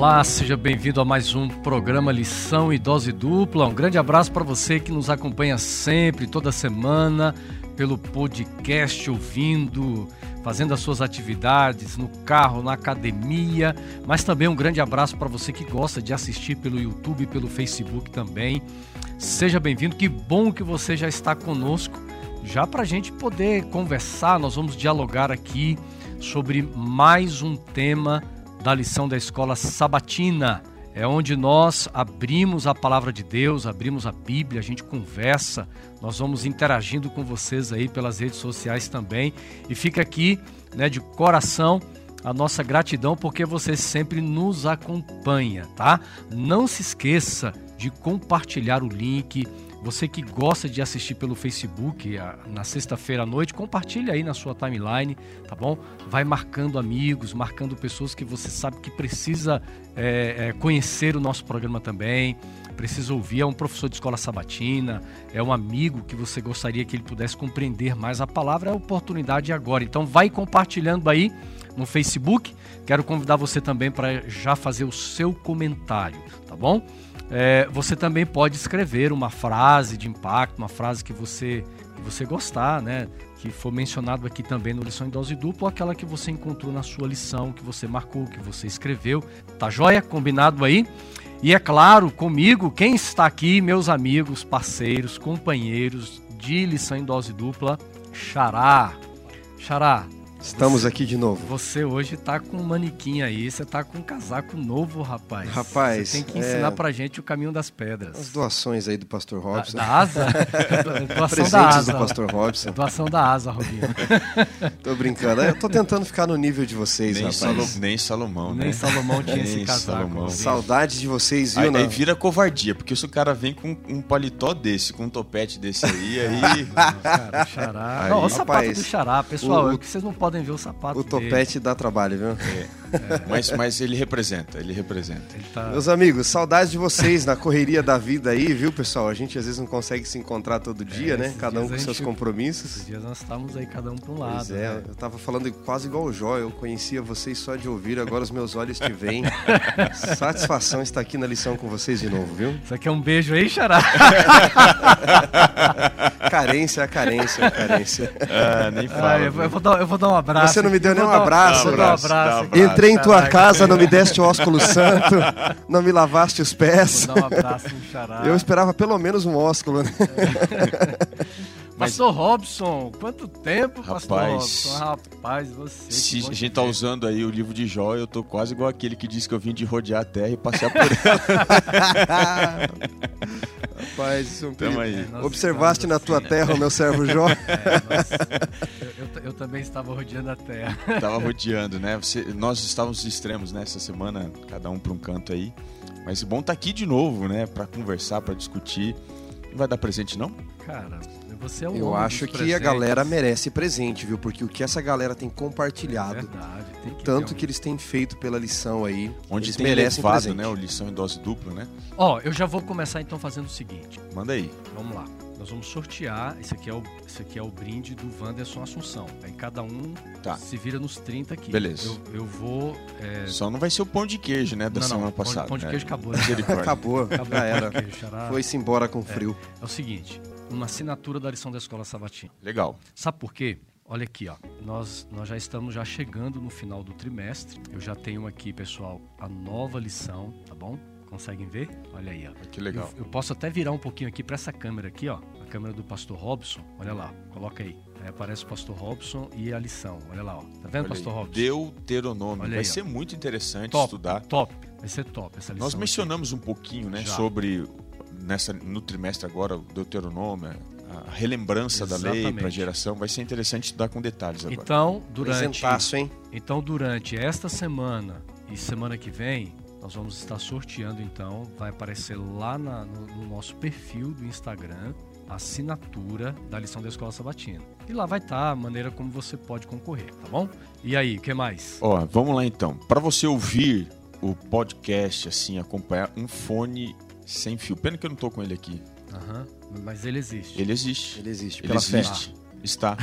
Olá, seja bem-vindo a mais um programa Lição e Dose Dupla. Um grande abraço para você que nos acompanha sempre, toda semana, pelo podcast, ouvindo, fazendo as suas atividades no carro, na academia, mas também um grande abraço para você que gosta de assistir pelo YouTube pelo Facebook também. Seja bem-vindo, que bom que você já está conosco, já para a gente poder conversar, nós vamos dialogar aqui sobre mais um tema da lição da escola sabatina. É onde nós abrimos a palavra de Deus, abrimos a Bíblia, a gente conversa, nós vamos interagindo com vocês aí pelas redes sociais também. E fica aqui, né, de coração, a nossa gratidão porque você sempre nos acompanha, tá? Não se esqueça de compartilhar o link, você que gosta de assistir pelo Facebook na sexta-feira à noite, compartilhe aí na sua timeline, tá bom? Vai marcando amigos, marcando pessoas que você sabe que precisa é, é, conhecer o nosso programa também, precisa ouvir. É um professor de escola sabatina, é um amigo que você gostaria que ele pudesse compreender mais a palavra. É a oportunidade agora. Então, vai compartilhando aí no Facebook. Quero convidar você também para já fazer o seu comentário, tá bom? É, você também pode escrever uma frase de impacto, uma frase que você, que você gostar, né? Que for mencionado aqui também no Lição em Dose Dupla, aquela que você encontrou na sua lição, que você marcou, que você escreveu. Tá joia? Combinado aí? E é claro, comigo, quem está aqui, meus amigos, parceiros, companheiros de Lição em Dose Dupla, Xará. Xará, Estamos aqui de novo. Você hoje tá com um manequim aí, você tá com um casaco novo, rapaz. Rapaz. Você tem que ensinar é... pra gente o caminho das pedras. As doações aí do Pastor Robson. Da, da asa? doação Presentes da asa. do Pastor Robson. Doação da asa, Robinho. tô brincando. Eu tô tentando ficar no nível de vocês, nem rapaz. Salo, nem Salomão, né? Nem Salomão tinha esse casaco. Salomão. Saudade de vocês, viu? Aí, aí, vira covardia, porque se o cara vem com um paletó desse, com um topete desse aí, aí... Não, cara, o xará... Aí, não, o sapato rapaz, do xará, pessoal, o, é que vocês não podem ver o sapato o topete dá trabalho, viu? É. É. Mas, mas ele representa, ele representa. Ele tá... Meus amigos, saudades de vocês na correria da vida aí, viu, pessoal? A gente às vezes não consegue se encontrar todo dia, é, né? Cada um com seus compromissos. Esses dias nós estávamos aí, cada um para um lado. Pois é, né? eu tava falando quase igual o Jó, eu conhecia vocês só de ouvir, agora os meus olhos te veem. Satisfação estar aqui na lição com vocês de novo, viu? Isso aqui é um beijo aí, Xará? carência, carência, carência. Ah, nem fala. Ah, eu, vou dar, eu vou dar um abraço. Você não me deu nem um abraço. Um abraço, um abraço. Entrei em tua casa, não me deste o ósculo santo, não me lavaste os pés. Vou dar um abraço, xará. Eu esperava pelo menos um ósculo, né? Mas... Pastor Robson, quanto tempo, Rapaz, Pastor Robson? Rapaz, você. Se a gente tá usando aí o livro de Jó, eu tô quase igual aquele que disse que eu vim de rodear a terra e passear por ela. Rapaz, isso é um Tamo aí. Observaste na tua assim, terra o meu servo Jó? É, eu, eu, eu, também estava rodeando a terra. Estava rodeando, né? Você, nós estávamos extremos nessa né? semana, cada um para um canto aí. Mas bom tá aqui de novo, né? Para conversar, para discutir. Não vai dar presente, não? Cara, você é um Eu acho que presentes. a galera merece presente, viu? Porque o que essa galera tem compartilhado, é verdade, tem que tanto que eles têm feito pela lição aí, onde eles merecem levado, presente. né? O lição em dose dupla, né? Ó, oh, eu já vou começar então fazendo o seguinte. Manda aí. Vamos lá. Nós vamos sortear. Esse aqui é o, esse aqui é o brinde do Wanderson Assunção. Aí cada um tá. se vira nos 30 aqui. Beleza. Eu, eu vou. É... Só não vai ser o pão de queijo, né? Da não, semana não, passada. Pão de, né? queijo acabou. Né? acabou. Acabou. Já era. Foi-se embora com frio. É, é o seguinte: uma assinatura da lição da Escola Sabatina. Legal. Sabe por quê? Olha aqui, ó. Nós, nós já estamos já chegando no final do trimestre. Eu já tenho aqui, pessoal, a nova lição, tá bom? Conseguem ver? Olha aí, ó. Que legal. Eu, eu posso até virar um pouquinho aqui para essa câmera aqui, ó. A câmera do pastor Robson. Olha lá, coloca aí. Aí aparece o pastor Robson e a lição. Olha lá, ó. Tá vendo, Olha pastor aí. Robson? Deuteronômio. Olha Vai aí, ser ó. muito interessante top, estudar. Top. Vai ser top essa lição. Nós mencionamos um pouquinho, né, Já. sobre nessa no trimestre agora o Deuteronômio, a relembrança da lei Exatamente. para a geração. Vai ser interessante estudar com detalhes agora. Então, durante Presentaço, hein? Então, durante esta semana e semana que vem, nós vamos estar sorteando, então, vai aparecer lá na- no, no nosso perfil do Instagram a assinatura da lição da Escola Sabatina. E lá vai estar a maneira como você pode concorrer, tá bom? E aí, o que mais? Ó, vamos lá então. Para você ouvir o podcast assim, acompanhar um fone sem fio. Pena que eu não tô com ele aqui. Aham, mas ele existe. Ele existe. Ele existe, Ele pela fé. existe. Está.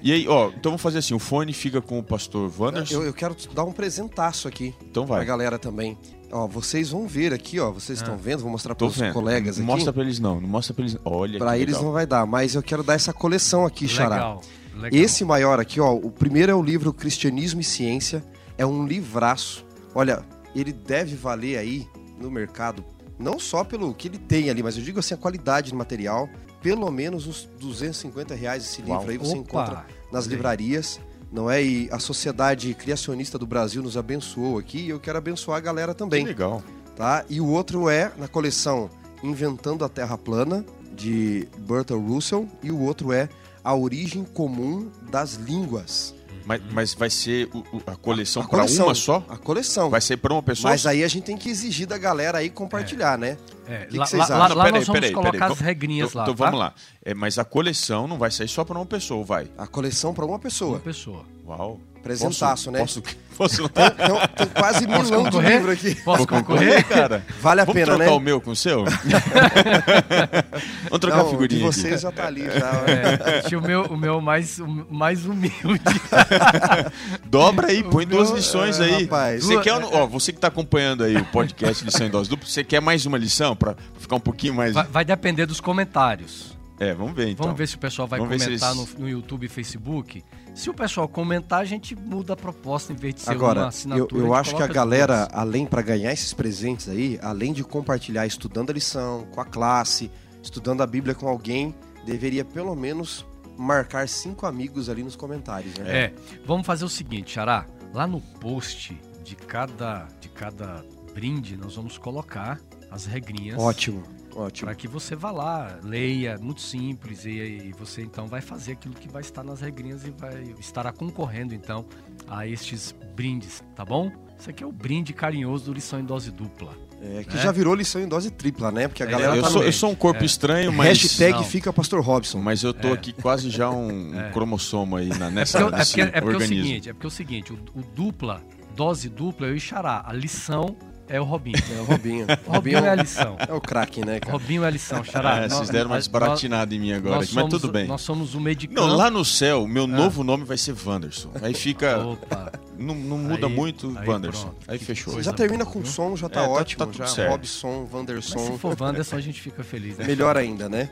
E aí, ó, então vamos fazer assim: o fone fica com o pastor Wanderson. Eu, eu quero dar um presentaço aqui Então pra vai. galera também. Ó, vocês vão ver aqui, ó. Vocês estão vendo? Vou mostrar para os vendo. colegas não aqui. mostra pra eles não, não mostra pra eles. Olha Pra que eles legal. não vai dar, mas eu quero dar essa coleção aqui, Xará. Legal, legal. Esse maior aqui, ó, o primeiro é o livro Cristianismo e Ciência, é um livraço. Olha, ele deve valer aí no mercado, não só pelo que ele tem ali, mas eu digo assim, a qualidade do material, pelo menos uns 250 reais esse livro Uau. aí você Opa, encontra nas livrarias, não é? E a Sociedade Criacionista do Brasil nos abençoou aqui e eu quero abençoar a galera Que também legal. tá? E o outro é na coleção Inventando a Terra Plana, de Bertrand Russell, e o outro é A Origem Comum das Línguas. Mas, mas vai ser o- o- a coleção A pra coleção, uma só? A coleção. Vai ser pra uma pessoa? Mas aí a gente tem que exigir da galera aí compartilhar, né? É, que lá, vocês lá- lá- acham? lá Peraí, nós vamos peraí, colocar peraí. as regrinhas Então, lá. então tá? vamos lá. É, mas a coleção não vai sair só pra uma pessoa, vai. A coleção para uma Uma pessoa. pessoa. Uau. Presentaço, posso, né? Posso, posso Então, tem quase Posso milão de livro aqui. Posso Vou concorrer? cara? Vale a Vamos pena, trocar né? o meu com o seu? Vamos trocar Não, a de figurinha aqui. vocês já tá ali, já. É, tinha o meu, o meu mais, o mais humilde. Dobra aí, põe O duas meu- lições é, aí. rapaz. Você quer, ó, você que tá acompanhando aí o podcast Lição em Dose Dupla, você quer mais uma lição pra ficar um pouquinho mais... Vai, vai depender dos comentários. É, vamos ver então. Vamos ver se o pessoal vai Vamos comentar eles- no, no YouTube e Facebook. Se o pessoal comentar, a gente muda a proposta em vez de ser uma Agora, eu, assinatura. eu gente acho que a galera, além para ganhar esses presentes aí, além de compartilhar estudando a lição com a classe, estudando a Bíblia com alguém, deveria pelo menos marcar cinco amigos ali nos comentários, né? É, vamos fazer o seguinte, Xará. Lá no post de cada, de cada brinde, nós vamos colocar as regrinhas. Ótimo, ótimo. Para que você vá lá, leia, muito simples, e, e você então vai fazer aquilo que vai estar nas regrinhas e vai estará concorrendo então a estes brindes, tá bom? Isso aqui é o brinde carinhoso do Lição em Dose Dupla. É, que É. já virou lição em dose tripla, né? Porque a É, galera eu, tá sou, eu sou um corpo É. estranho, mas... Hashtag Não. fica Pastor Robson. Mas eu tô É. aqui quase já um, É. cromossomo aí na, É nessa, é porque- é porque é o seguinte, é porque é o seguinte, o, o dupla, dose dupla, eu e Xará. A lição é o Robinho. É o Robinho. O Robinho é a lição. é o craque, né, cara? Robinho é a lição, Xará. Ah, vocês deram uma desbaratinada em mim agora, mas somos- tudo bem. Nós somos o medicamento. Não, lá no céu, Ah. meu novo nome vai ser Wanderson. Aí fica. Opa. Não, não muda Aí- muito, aí Wanderson. pronto. Aí fechou. Já termina boa, com viu? som, já tá, É, tá- ótimo. tá tudo já certo. Robson, Mas Wanderson. se for Wanderson, a gente fica feliz, né? Melhor ainda, né?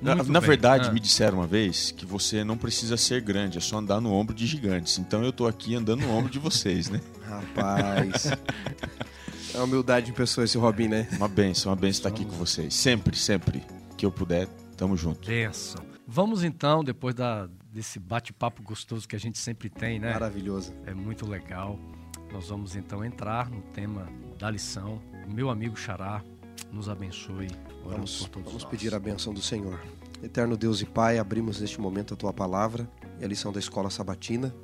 Na, Muito na bem. verdade, Ah. me disseram uma vez que você não precisa ser grande, é só andar no ombro de gigantes. Então eu tô aqui andando no ombro de vocês, né? Rapaz. É humildade em pessoa esse Robin, né? Uma benção, uma benção estar aqui com vocês. Sempre, sempre que eu puder, tamo junto. Benção. Vamos então, depois da, desse bate-papo gostoso que a gente sempre tem, né? Maravilhoso. É muito legal. Nós vamos então entrar no tema da lição. Meu amigo Xará, nos abençoe. Oramos Vamos, por todos vamos nós. pedir a benção do Senhor. Eterno Deus e Pai, abrimos neste momento a tua palavra e a lição da escola sabatina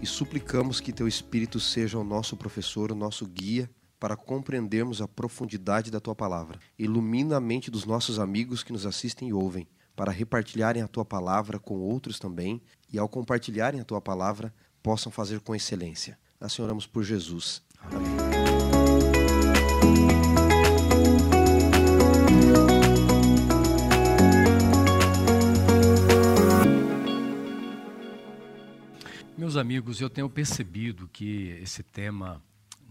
e suplicamos que teu Espírito seja o nosso professor, o nosso guia para compreendermos a profundidade da tua palavra. Ilumina a mente dos nossos amigos que nos assistem e ouvem, para repartilharem a tua palavra com outros também e ao compartilharem a tua palavra possam fazer com excelência. Assim oramos por Jesus. Amém. Meus amigos, eu tenho percebido que esse tema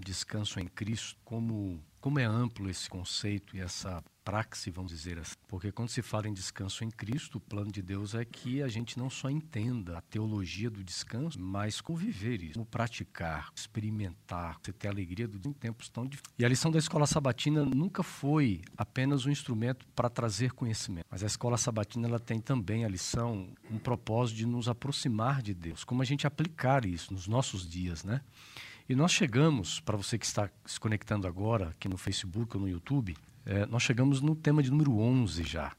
descanso em Cristo, como, como é amplo esse conceito e essa praxe, vamos dizer assim. Porque quando se fala em descanso em Cristo, o plano de Deus é que a gente não só entenda a teologia do descanso, mas conviver isso, como praticar, experimentar, você ter a alegria do em tempos tão difíceis. E a lição da escola sabatina nunca foi apenas um instrumento para trazer conhecimento, mas a escola sabatina ela tem também a lição, um propósito de nos aproximar de Deus, como a gente aplicar isso nos nossos dias, né? E nós chegamos, para você que está se conectando agora, aqui no Facebook ou no YouTube, eh, nós chegamos no tema de número 11 já.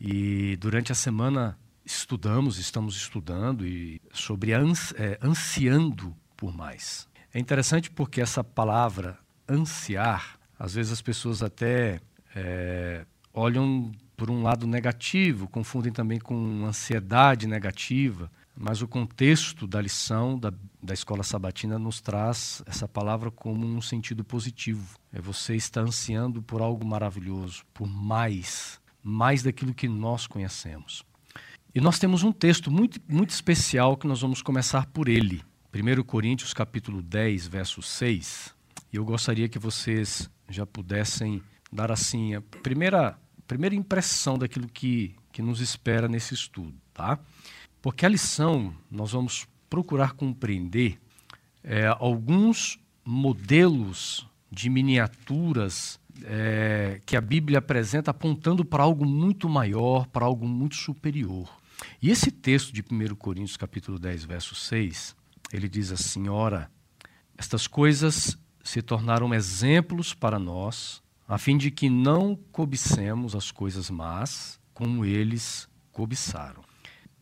E durante a semana estudamos, estamos estudando e sobre ans, eh, ansiando por mais. É interessante porque essa palavra ansiar, às vezes as pessoas até eh, olham por um lado negativo, confundem também com ansiedade negativa. Mas o contexto da lição da, da escola sabatina nos traz essa palavra como um sentido positivo. É você está ansiando por algo maravilhoso, por mais, mais daquilo que nós conhecemos. E nós temos um texto muito, muito especial que nós vamos começar por ele. 1 Coríntios capítulo 10, verso 6. E eu gostaria que vocês já pudessem dar assim a primeira, primeira impressão daquilo que, que nos espera nesse estudo, tá? Porque a lição nós vamos procurar compreender é, alguns modelos de miniaturas é, que a Bíblia apresenta apontando para algo muito maior, para algo muito superior. E esse texto de 1 Coríntios capítulo 10, verso 6, ele diz assim, ora, estas coisas se tornaram exemplos para nós, a fim de que não cobicemos as coisas más, como eles cobiçaram.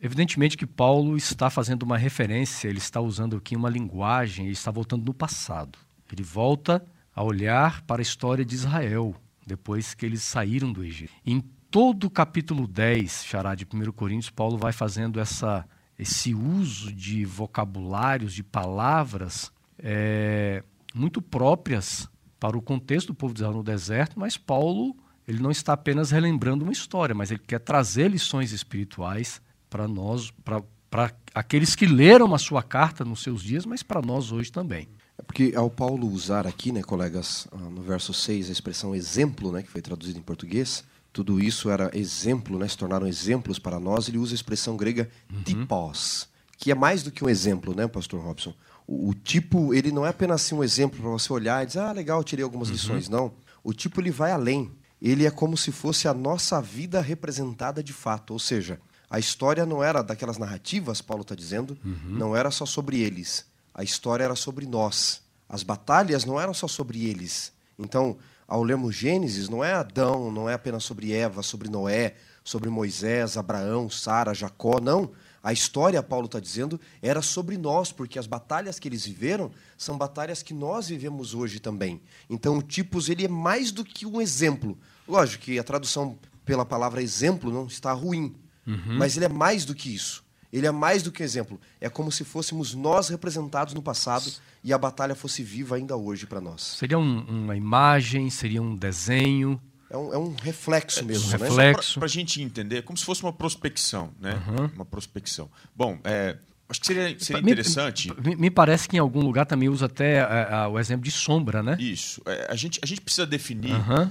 Evidentemente que Paulo está fazendo uma referência, ele está usando aqui uma linguagem, ele está voltando no passado. Ele volta a olhar para a história de Israel, depois que eles saíram do Egito. Em todo o capítulo 10, Xará, de 1 Coríntios, Paulo vai fazendo essa, esse uso de vocabulários, de palavras é, muito próprias para o contexto do povo de Israel no deserto, mas Paulo ele não está apenas relembrando uma história, mas ele quer trazer lições espirituais para nós, para aqueles que leram a sua carta nos seus dias, mas para nós hoje também. É porque ao Paulo usar aqui, né, colegas, ah, no verso 6, a expressão exemplo, né, que foi traduzida em português, tudo isso era exemplo, né, se tornaram exemplos para nós, ele usa a expressão grega uhum. tipos, que é mais do que um exemplo, né, pastor Robson? O, o tipo, ele não é apenas assim, um exemplo para você olhar e dizer, ah, legal, tirei algumas uhum. lições, não. O tipo, ele vai além. Ele é como se fosse a nossa vida representada de fato, ou seja, a história não era daquelas narrativas, Paulo está dizendo, uhum. não era só sobre eles. A história era sobre nós. As batalhas não eram só sobre eles. Então, ao lermos Gênesis, não é Adão, não é apenas sobre Eva, sobre Noé, sobre Moisés, Abraão, Sara, Jacó, não. A história, Paulo está dizendo, era sobre nós, porque as batalhas que eles viveram são batalhas que nós vivemos hoje também. Então, o Tipos ele é mais do que um exemplo. Lógico que a tradução pela palavra exemplo não está ruim, Uhum. Mas ele é mais do que isso. Ele é mais do que exemplo. É como se fôssemos nós representados no passado e a batalha fosse viva ainda hoje para nós. Seria um, uma imagem, seria um desenho. É um, é um reflexo mesmo. Um né? reflexo. Para a gente entender, como se fosse uma prospecção. Né? Uhum. Uma prospecção. Bom, é, acho que seria, seria interessante. Me, me, parece que em algum lugar também usa até a, a, o exemplo de sombra, né? Isso. É, a, gente, a gente precisa definir uhum.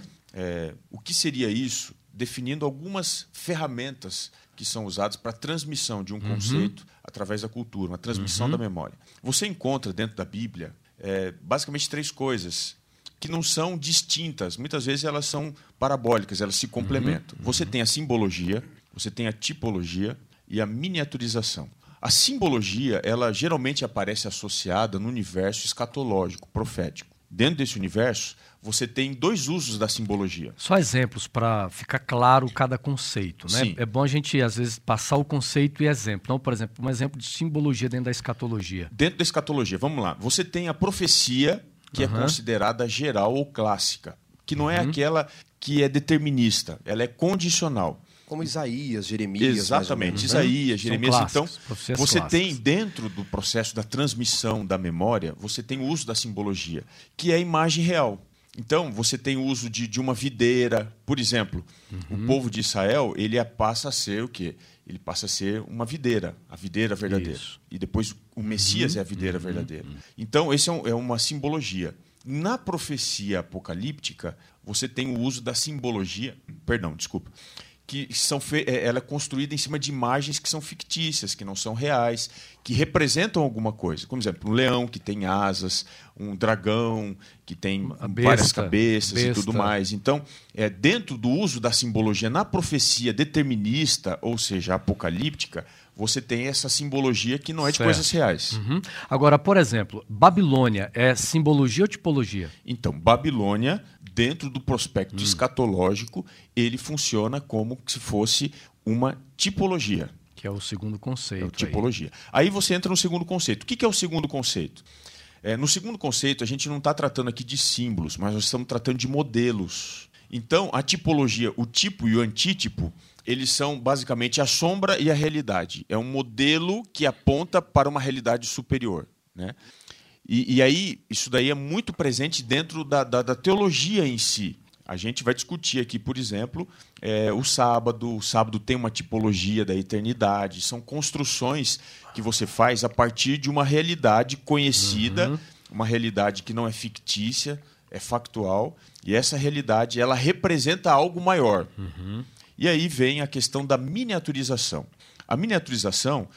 o que seria isso, definindo algumas ferramentas que são usados para a transmissão de um uhum. conceito através da cultura, uma transmissão uhum. da memória. Você encontra dentro da Bíblia é, basicamente três coisas que não são distintas. Muitas vezes elas são parabólicas, elas se complementam. Uhum. Você tem a simbologia, você tem a tipologia e a miniaturização. A simbologia, ela geralmente aparece associada no universo escatológico, profético. Dentro desse universo, você tem dois usos da simbologia. Só exemplos para ficar claro cada conceito. Né? É bom a gente, às vezes, passar o conceito e exemplo. Então, por exemplo, um exemplo de simbologia dentro da escatologia. Dentro da escatologia, vamos lá. Você tem a profecia, que uhum. é considerada geral ou clássica, que não é uhum. aquela que é determinista, ela é condicional. Como Isaías, Jeremias. Exatamente, Isaías, Jeremias. então, você tem dentro do processo da transmissão da memória, você tem o uso da simbologia, que é a imagem real. Então, você tem o uso de, de uma videira. Por exemplo, uhum. o povo de Israel, ele é, passa a ser o quê? Ele passa a ser uma videira, a videira verdadeira. Isso. E depois o Messias uhum. é a videira uhum. verdadeira. Então, esse é, um, é uma simbologia. Na profecia apocalíptica, você tem o uso da simbologia. Perdão, desculpa que são é, ela é construída em cima de imagens que são fictícias, que não são reais, que representam alguma coisa. Como exemplo, um leão que tem asas, um dragão que tem besta, várias cabeças besta. e tudo mais. Então, é, dentro do uso da simbologia na profecia determinista, ou seja, apocalíptica, você tem essa simbologia que não é de certo. coisas reais. Uhum. Agora, por exemplo, Babilônia é simbologia ou tipologia? Então, Babilônia dentro do prospecto hum. escatológico, ele funciona como se fosse uma tipologia. Que é o segundo conceito. É tipologia. Aí. aí. você entra no segundo conceito. O que é o segundo conceito? É, no segundo conceito, a gente não está tratando aqui de símbolos, mas nós estamos tratando de modelos. Então, a tipologia, o tipo e o antítipo, eles são basicamente a sombra e a realidade. É um modelo que aponta para uma realidade superior. Né? E, e aí, isso daí é muito presente dentro da, da, da teologia em si. A gente vai discutir aqui, por exemplo, é, o sábado. O sábado tem uma tipologia da eternidade. São construções que você faz a partir de uma realidade conhecida, uhum. uma realidade que não é fictícia, é factual. E essa realidade ela representa algo maior. Uhum. E aí vem a questão da miniaturização. A miniaturização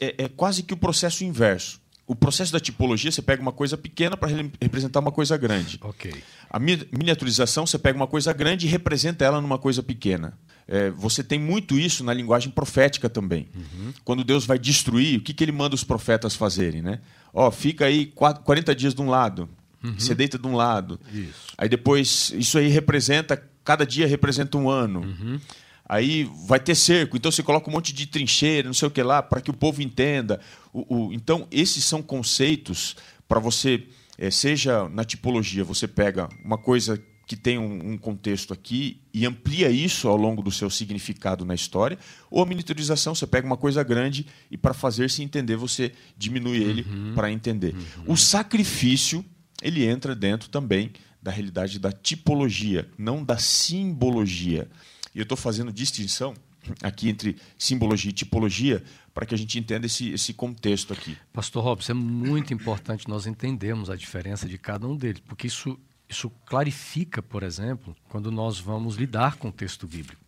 é, é quase que o processo inverso. O processo da tipologia, você pega uma coisa pequena para representar uma coisa grande. Ok. A miniaturização, você pega uma coisa grande e representa ela numa coisa pequena. É, você tem muito isso na linguagem profética também. Uhum. Quando Deus vai destruir, o que, que ele manda os profetas fazerem? Né? Ó, fica aí 40 dias de um lado, uhum. você deita de um lado. Isso. Aí depois, isso aí representa, cada dia representa um ano. Uhum. Aí vai ter cerco, então você coloca um monte de trincheira, não sei o que lá, para que o povo entenda. O, o, então, esses são conceitos para você, é, seja na tipologia, você pega uma coisa que tem um, um, contexto aqui e amplia isso ao longo do seu significado na história, ou a miniaturização, você pega uma coisa grande e para fazer-se entender, você diminui ele uhum. para entender. Uhum. O sacrifício, ele entra dentro também da realidade da tipologia, não da simbologia. E eu estou fazendo distinção aqui entre simbologia e tipologia para que a gente entenda esse, esse contexto aqui. Pastor Robson, é muito importante nós entendermos a diferença de cada um deles, porque isso, isso clarifica, por exemplo, quando nós vamos lidar com o texto bíblico.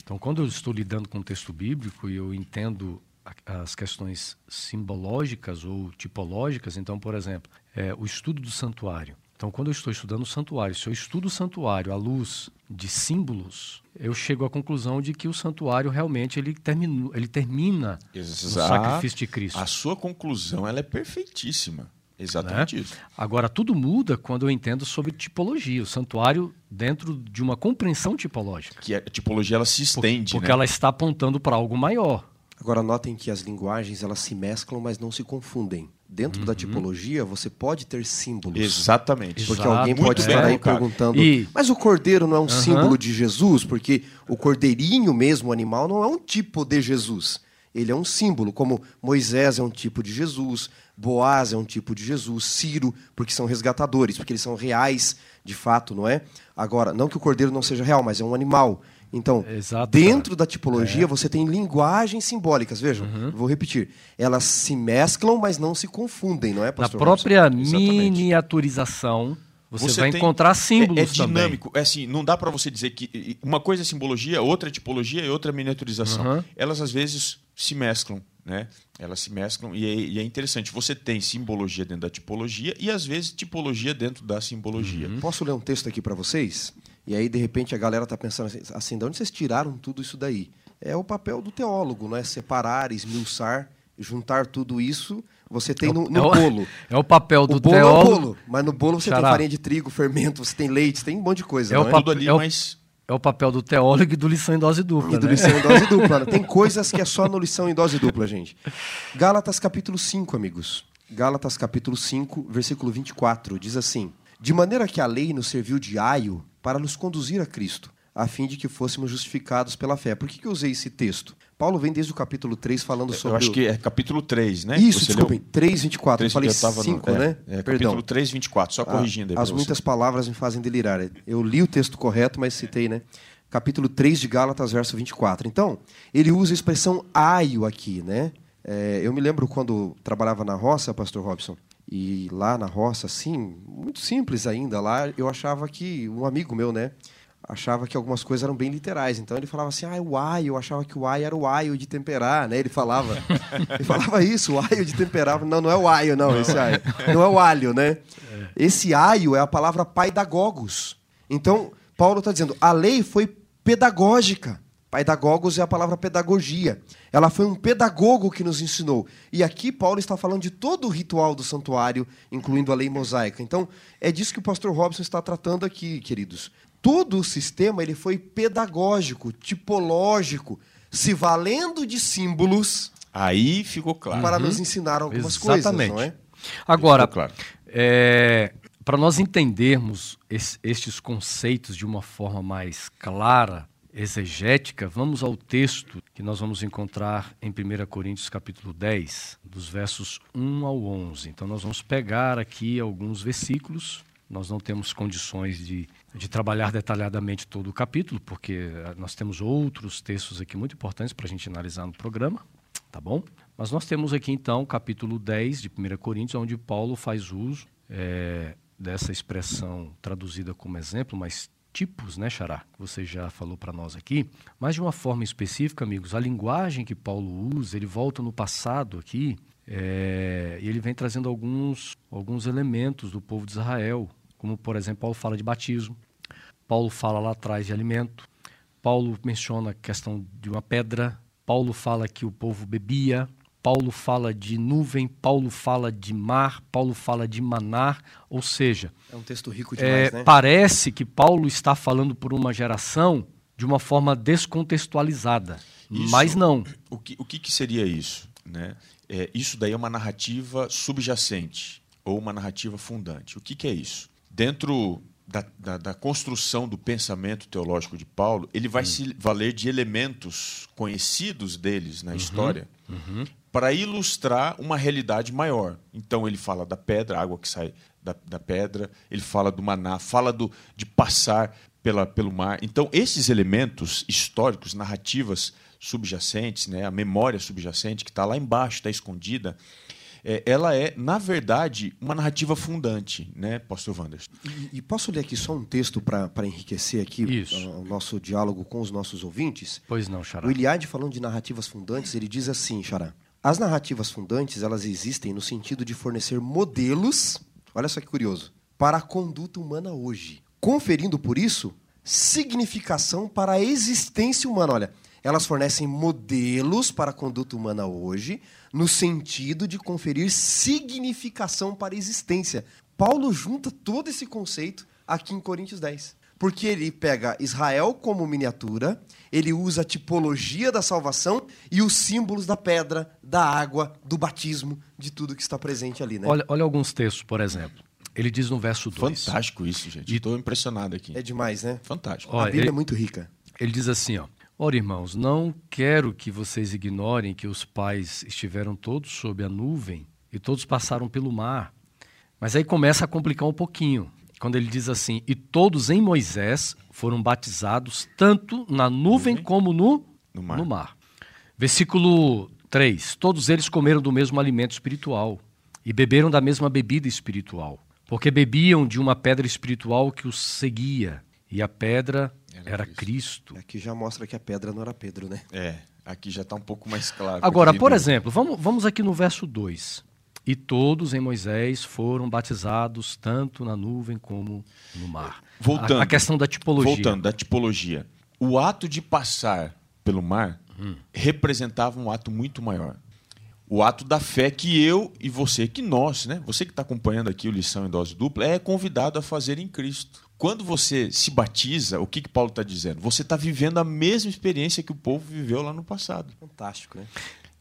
Então, quando eu estou lidando com o texto bíblico e eu entendo as questões simbológicas ou tipológicas, então, por exemplo, é, o estudo do santuário. Então, quando eu estou estudando o santuário, se eu estudo o santuário à luz de símbolos, eu chego à conclusão de que o santuário realmente ele, termina, ele termina Exato. no sacrifício de Cristo. A sua conclusão ela é perfeitíssima. Exatamente né? isso. Agora, tudo muda quando eu entendo sobre tipologia. O santuário dentro de uma compreensão tipológica. Que a tipologia ela se estende, Porque né? ela está apontando para algo maior. Agora, notem que as linguagens elas se mesclam, mas não se confundem. Dentro uhum. da tipologia, você pode ter símbolos. Exatamente. Porque Exato. alguém pode estar aí perguntando, e... mas o cordeiro não é um uhum. símbolo de Jesus? Porque o cordeirinho mesmo, o animal, não é um tipo de Jesus. Ele é um símbolo, como Moisés é um tipo de Jesus, Boaz é um tipo de Jesus, Ciro, porque são resgatadores, porque eles são reais de fato, não é? Agora, não que o cordeiro não seja real, mas é um animal. Então, Exato, dentro cara. da tipologia, é. você tem linguagens simbólicas. Vejam, uhum. vou repetir. Elas se mesclam, mas não se confundem, não é, pastor? Na própria miniaturização, você, você vai tem, encontrar símbolos é, é dinâmico. Também. É assim, não dá para você dizer que uma coisa é simbologia, outra é tipologia e outra é miniaturização. Uhum. Elas, às vezes, se mesclam. Né? Elas se mesclam e é, e é, interessante. Você tem simbologia dentro da tipologia e, às vezes, tipologia dentro da simbologia. Uhum. Posso ler um texto aqui para vocês? E aí, de repente, a galera está pensando assim, assim, de onde vocês tiraram tudo isso daí? É o papel do teólogo, não é separar, esmiuçar, juntar tudo isso. Você tem é no, no é bolo. É o papel do o bolo teólogo. É o bolo, mas no bolo você Xará. tem farinha de trigo, fermento, você tem leite, você tem um monte de coisa. É, o, é? Papo, ali, é, o, mas... é o papel do teólogo e do lição em dose dupla. E né? do lição em dose dupla. Né? Tem coisas que é só no lição em dose dupla, gente. Gálatas capítulo 5, amigos. Gálatas capítulo 5, versículo 24, diz assim: De maneira que a lei nos serviu de aio para nos conduzir a Cristo, a fim de que fôssemos justificados pela fé. Por que, que eu usei esse texto? Paulo vem desde o capítulo 3 falando sobre. Eu acho que é capítulo 3, né? Isso, Você desculpem, leu? 3, 24. 3, eu falei 5, no... né? É, é, Perdão. Capítulo 3, 24, só corrigindo aí. As muitas palavras me fazem delirar. Eu li o texto correto, mas citei, né? Capítulo 3 de Gálatas, verso 24. Então, ele usa a expressão aio aqui, né? É, eu me lembro quando trabalhava na roça, pastor Robson, e lá na roça, assim, muito simples ainda, lá eu achava que, um amigo meu, né, achava que algumas coisas eram bem literais. Então ele falava assim, ah, o aio, eu achava que o aio era o aio de temperar, né? Ele falava, ele falava isso, o aio de temperar. Não, não é o aio, não, esse aio. Não é o alho, né? É. Esse aio é a palavra paidagogos. Então, Paulo está dizendo, a lei foi pedagógica. Paidagogos é a palavra pedagogia. Ela foi um pedagogo que nos ensinou. E aqui Paulo está falando de todo o ritual do santuário, incluindo a lei mosaica. Então, é disso que o pastor Robson está tratando aqui, queridos. Todo o sistema ele foi pedagógico, tipológico, se valendo de símbolos. Aí ficou claro. Para uhum. nos ensinar algumas Exatamente. coisas, não é? Agora, claro. é, para nós entendermos estes conceitos de uma forma mais clara, exegética, vamos ao texto que nós vamos encontrar em 1 Coríntios capítulo 10, dos versos 1 ao 11. Então nós vamos pegar aqui alguns versículos, nós não temos condições de de trabalhar detalhadamente todo o capítulo, porque eh, nós temos outros textos aqui muito importantes para a gente analisar no programa, tá bom? Mas nós temos aqui então o capítulo 10 de 1 Coríntios, onde Paulo faz uso é, dessa expressão traduzida como exemplo, mas tipos, né, Xará, que você já falou para nós aqui, mas de uma forma específica, amigos, a linguagem que Paulo usa, ele volta no passado aqui, é, e ele vem trazendo alguns, alguns elementos do povo de Israel, como, por exemplo, Paulo fala de batismo, Paulo fala lá atrás de alimento, Paulo menciona a questão de uma pedra, Paulo fala que o povo bebia, Paulo fala de nuvem, Paulo fala de mar, Paulo fala de manar, ou seja, é um texto rico demais, é, né? Parece que Paulo está falando por uma geração de uma forma descontextualizada, isso, mas não. O que, o que, que seria isso, né? É, isso daí é uma narrativa subjacente ou uma narrativa fundante. O que, que é isso? Dentro da, da, da, construção do pensamento teológico de Paulo, ele vai hum. se valer de elementos conhecidos deles na uhum, história uhum para ilustrar uma realidade maior. Então ele fala da pedra, água que sai da, da pedra, ele fala do maná, fala do, de passar pela, pelo mar. Então esses elementos históricos, narrativas subjacentes, né, a memória subjacente que está lá embaixo, está escondida, é, ela é, na verdade, uma narrativa fundante, né, Pastor Wanders? E, e posso ler aqui só um texto para enriquecer aqui o, o, nosso diálogo com os nossos ouvintes? Pois não, Xará. O Iliade, falando de narrativas fundantes, ele diz assim, Xará, as narrativas fundantes, elas existem no sentido de fornecer modelos, olha só que curioso, para a conduta humana hoje, conferindo por isso significação para a existência humana. Olha, elas fornecem modelos para a conduta humana hoje, no sentido de conferir significação para a existência. Paulo junta todo esse conceito aqui em Coríntios 10 porque ele pega Israel como miniatura, ele usa a tipologia da salvação e os símbolos da pedra, da água, do batismo, de tudo que está presente ali. Né? Olha, olha alguns textos, por exemplo. Ele diz no verso 2. Fantástico isso, gente. Estou impressionado aqui. É demais, né? Fantástico. Olha, a Bíblia ele, é muito rica. Ele diz assim, ó. Ora, irmãos, não quero que vocês ignorem que os pais estiveram todos sob a nuvem e todos passaram pelo mar. Mas aí começa a complicar um pouquinho quando ele diz assim: E todos em Moisés foram batizados, tanto na nuvem como no, no, mar. no mar. Versículo 3: Todos eles comeram do mesmo alimento espiritual e beberam da mesma bebida espiritual, porque bebiam de uma pedra espiritual que os seguia, e a pedra era, era Cristo. Cristo. Aqui já mostra que a pedra não era Pedro, né? É, aqui já está um pouco mais claro. Agora, por exemplo, vamos, vamos aqui no verso 2. E todos em Moisés foram batizados tanto na nuvem como no mar. Voltando. A, a questão da tipologia. Voltando, da tipologia. O ato de passar pelo mar hum. representava um ato muito maior. O ato da fé que eu e você, que nós, né? Você que está acompanhando aqui o Lição em Dose Dupla, é convidado a fazer em Cristo. Quando você se batiza, o que, que Paulo está dizendo? Você está vivendo a mesma experiência que o povo viveu lá no passado. Fantástico, né?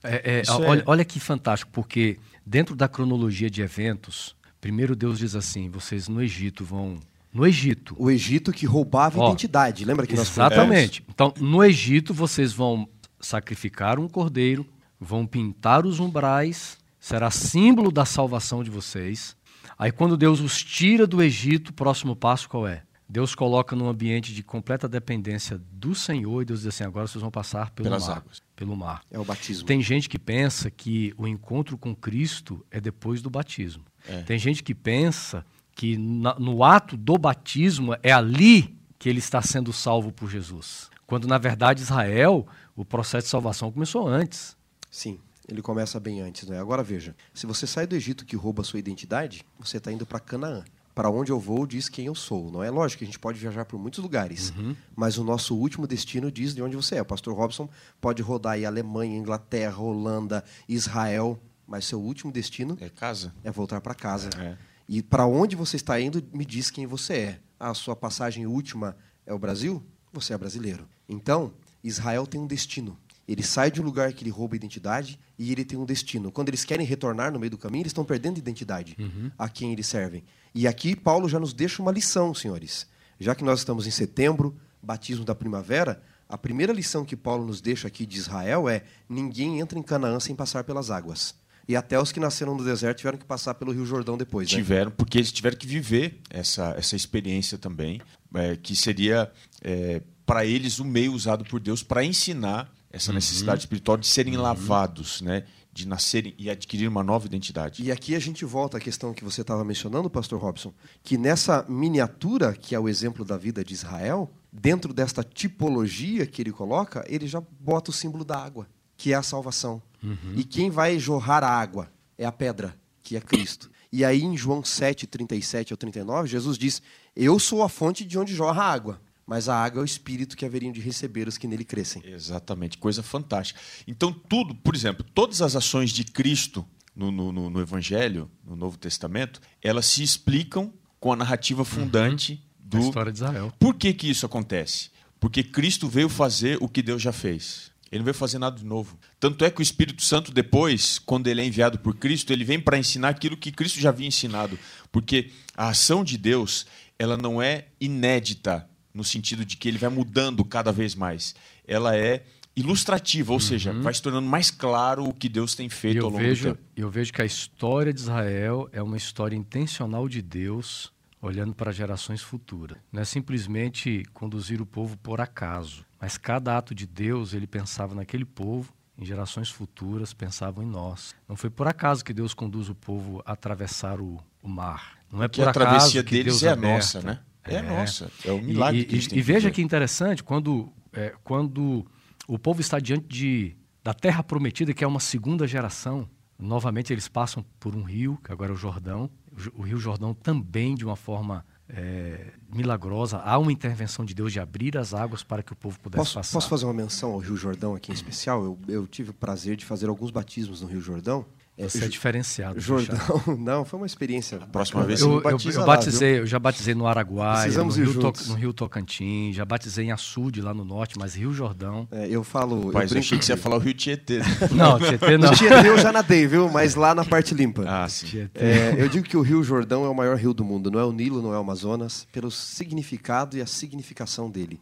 É, é, olha, é... olha que fantástico, porque dentro da cronologia de eventos, primeiro Deus diz assim: vocês no Egito vão. No Egito. O Egito que roubava a identidade. Lembra que nós Exatamente. Então, no Egito, vocês vão sacrificar um cordeiro, vão pintar os umbrais, será símbolo da salvação de vocês. Aí, quando Deus os tira do Egito, o próximo passo qual é? Deus coloca num ambiente de completa dependência do Senhor e Deus diz assim: agora vocês vão passar pelo Pelas mar. Águas. Pelo mar. É o batismo. Tem gente que pensa que o encontro com Cristo é depois do batismo. É. Tem gente que pensa que na, no ato do batismo é ali que ele está sendo salvo por Jesus. Quando, na verdade, Israel, o processo de salvação começou antes. Sim, ele começa bem antes. Né? Agora veja: se você sai do Egito que rouba a sua identidade, você está indo para Canaã para onde eu vou diz quem eu sou. Não é lógico que a gente pode viajar por muitos lugares, uhum. mas o nosso último destino diz de onde você é. O pastor Robson pode rodar aí Alemanha, Inglaterra, Holanda, Israel, mas seu último destino é casa. É voltar para casa. É. E para onde você está indo me diz quem você é. A sua passagem última é o Brasil? Você é brasileiro. Então, Israel tem um destino. Ele sai de um lugar que ele rouba a identidade e ele tem um destino. Quando eles querem retornar no meio do caminho, eles estão perdendo a identidade uhum. a quem eles servem. E aqui Paulo já nos deixa uma lição, senhores. Já que nós estamos em setembro, batismo da primavera, a primeira lição que Paulo nos deixa aqui de Israel é: ninguém entra em Canaã sem passar pelas águas. E até os que nasceram no deserto tiveram que passar pelo Rio Jordão depois, né? Tiveram, porque eles tiveram que viver essa, essa experiência também, é, que seria é, para eles o meio usado por Deus para ensinar essa uhum. necessidade espiritual de serem uhum. lavados, né? de nascerem e adquirir uma nova identidade. E aqui a gente volta à questão que você estava mencionando, pastor Robson, que nessa miniatura, que é o exemplo da vida de Israel, dentro desta tipologia que ele coloca, ele já bota o símbolo da água, que é a salvação. Uhum. E quem vai jorrar a água é a pedra, que é Cristo. E aí em João 7, 37 ao 39, Jesus diz: Eu sou a fonte de onde jorra a água mas a água é o espírito que haveriam de receber os que nele crescem. Exatamente, coisa fantástica. Então, tudo, por exemplo, todas as ações de Cristo no, no, no Evangelho, no Novo Testamento, elas se explicam com a narrativa uhum. fundante uhum. do. A história de Israel. Por que, que isso acontece? Porque Cristo veio fazer o que Deus já fez. Ele não veio fazer nada de novo. Tanto é que o Espírito Santo, depois, quando ele é enviado por Cristo, ele vem para ensinar aquilo que Cristo já havia ensinado. Porque a ação de Deus, ela não é inédita no sentido de que ele vai mudando cada vez mais. Ela é ilustrativa, ou uhum. seja, vai se tornando mais claro o que Deus tem feito ao longo vejo, do tempo. Eu vejo que a história de Israel é uma história intencional de Deus olhando para gerações futuras. Não é simplesmente conduzir o povo por acaso, mas cada ato de Deus ele pensava naquele povo em gerações futuras pensavam em nós. Não foi por acaso que Deus conduz o povo a atravessar o, o mar. Não é por a acaso travessia que deles Deus é aberta. nossa, né? É, é nossa, é um milagre e, que a gente e, tem e veja que interessante, quando, é, quando o povo está diante de, da terra prometida, que é uma segunda geração, novamente eles passam por um rio, que agora é o Jordão, o, o Rio Jordão também de uma forma é, milagrosa, há uma intervenção de Deus de abrir as águas para que o povo pudesse posso, passar. Posso fazer uma menção ao Rio Jordão aqui em especial? Eu, eu tive o prazer de fazer alguns batismos no Rio Jordão é, Você é, diferenciado. Jordão, não, foi uma experiência. A próxima vez eu, eu, eu batizei, lá, eu já batizei no Araguaia, no Rio, to, no Rio, Tocantins, já batizei em Açude, lá no norte, mas Rio Jordão. É, eu falo. Mas eu, eu achei que você ia falar o Rio Tietê. Não, Tietê não. No Tietê eu já nadei, viu? Mas lá na parte limpa. Ah, sim. É, eu digo que o Rio Jordão é o maior rio do mundo, não é o Nilo, não é o Amazonas, pelo significado e a significação dele.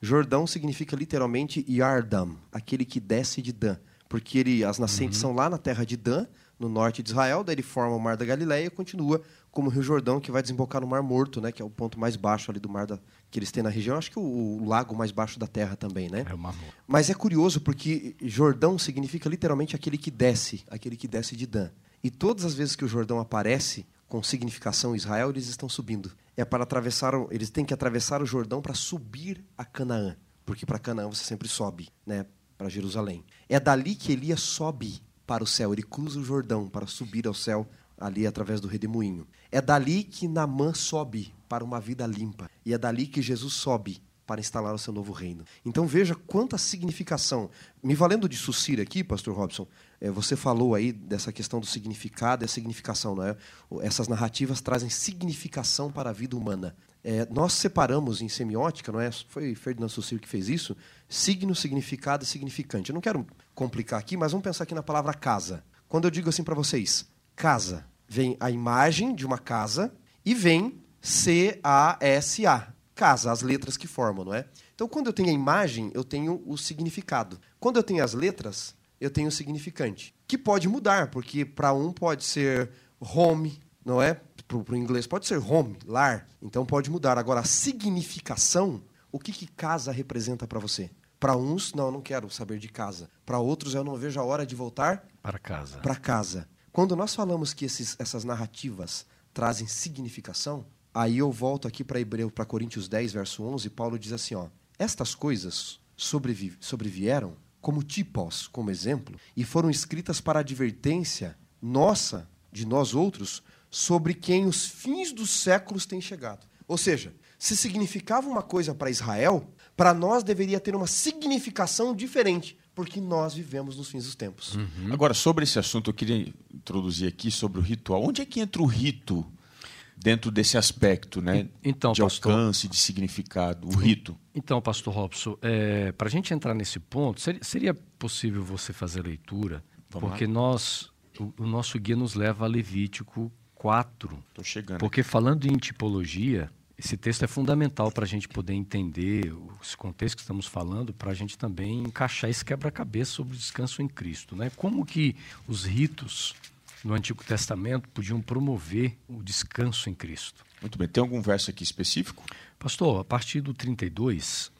Jordão significa literalmente Yardam, aquele que desce de Dan, porque ele, as nascentes uhum. são lá na terra de Dan no norte de Israel, daí ele forma o Mar da Galileia e continua como o Rio Jordão, que vai desembocar no Mar Morto, né, que é o ponto mais baixo ali do mar da, que eles têm na região. Acho que o, o lago mais baixo da terra também, né? É o Mar Morto. Mas é curioso porque Jordão significa literalmente aquele que desce, aquele que desce de Dan. E todas as vezes que o Jordão aparece com significação Israel, eles estão subindo. É para atravessar, eles têm que atravessar o Jordão para subir a Canaã, porque para Canaã você sempre sobe, né, para Jerusalém. É dali que Elias sobe para o céu, ele cruza o Jordão para subir ao céu ali através do redemoinho. É dali que Namã sobe para uma vida limpa. E é dali que Jesus sobe para instalar o seu novo reino. Então veja quanta significação. Me valendo de Sucir aqui, pastor Robson, é, você falou aí dessa questão do significado e a significação, não é? Essas narrativas trazem significação para a vida humana. É, nós separamos em semiótica, não é? Foi Ferdinand Saussure que fez isso. Signo, significado e significante. Eu não quero complicar aqui, mas vamos pensar aqui na palavra casa. Quando eu digo assim para vocês, casa, vem a imagem de uma casa e vem C-A-S-A. Casa, as letras que formam, não é? Então, quando eu tenho a imagem, eu tenho o significado. Quando eu tenho as letras, eu tenho o significante. Que pode mudar, porque para um pode ser home, não é? Para o inglês pode ser home, lar. Então pode mudar. Agora, a significação, o que, que casa representa para você? Para uns, não, eu não quero saber de casa. Para outros, eu não vejo a hora de voltar para casa. Para casa. Quando nós falamos que esses, essas narrativas trazem significação, aí eu volto aqui para Hebreu, para Coríntios 10, verso 11, Paulo diz assim, ó: Estas coisas sobrevi sobrevieram como tipos, como exemplo, e foram escritas para advertência nossa, de nós outros, sobre quem os fins dos séculos têm chegado. Ou seja, se significava uma coisa para Israel, para nós deveria ter uma significação diferente, porque nós vivemos nos fins dos tempos. Uhum. Agora, sobre esse assunto, eu queria introduzir aqui sobre o ritual. Onde é que entra o rito dentro desse aspecto, né? Então, de pastor, alcance, de significado, o rito. Então, pastor Robson, é, para a gente entrar nesse ponto, seria, seria possível você fazer a leitura? Vamos porque lá. nós, o, o, nosso guia nos leva a Levítico 4. Estou chegando. Porque falando em tipologia, esse texto é fundamental para a gente poder entender esse contexto que estamos falando, para a gente também encaixar esse quebra-cabeça sobre o descanso em Cristo. Né? Como que os ritos no Antigo Testamento podiam promover o descanso em Cristo? Muito bem. Tem algum verso aqui específico? Pastor, a partir do 32,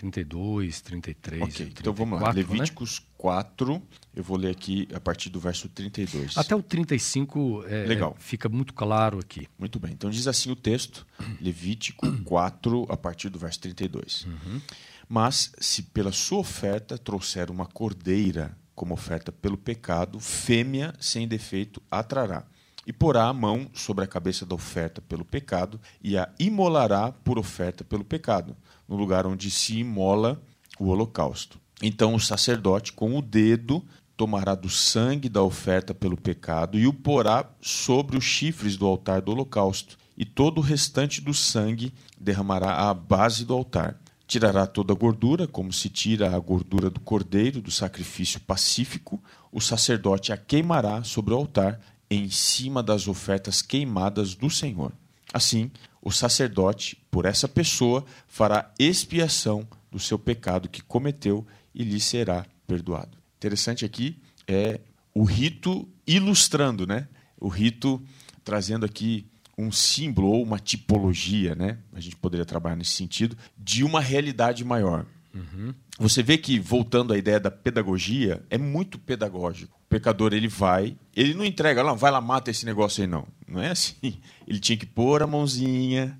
32, 33. Ok, 34, então vamos lá. Né? Levíticos né? 4, eu vou ler aqui a partir do verso 32. Até o 35 é, Legal. Fica muito claro aqui. Muito bem. Então diz assim o texto, Levítico 4, a partir do verso 32. Uhum. Mas se pela sua oferta trouxer uma cordeira como oferta pelo pecado, fêmea sem defeito a trará e porá a mão sobre a cabeça da oferta pelo pecado e a imolará por oferta pelo pecado no lugar onde se imola o holocausto. Então o sacerdote, com o dedo, tomará do sangue da oferta pelo pecado e o porá sobre os chifres do altar do holocausto, e todo o restante do sangue derramará à base do altar. Tirará toda a gordura, como se tira a gordura do cordeiro do sacrifício pacífico. O sacerdote a queimará sobre o altar, em cima das ofertas queimadas do Senhor. Assim, o sacerdote, por essa pessoa, fará expiação do seu pecado que cometeu e lhe será perdoado. Interessante aqui é o rito ilustrando, né? O rito trazendo aqui um símbolo ou uma tipologia, né? A gente poderia trabalhar nesse sentido de uma realidade maior. Uhum. Você vê que voltando à ideia da pedagogia é muito pedagógico. O pecador ele vai, ele não entrega, não, vai lá mata esse negócio aí não. Não é assim. Ele tinha que pôr a mãozinha.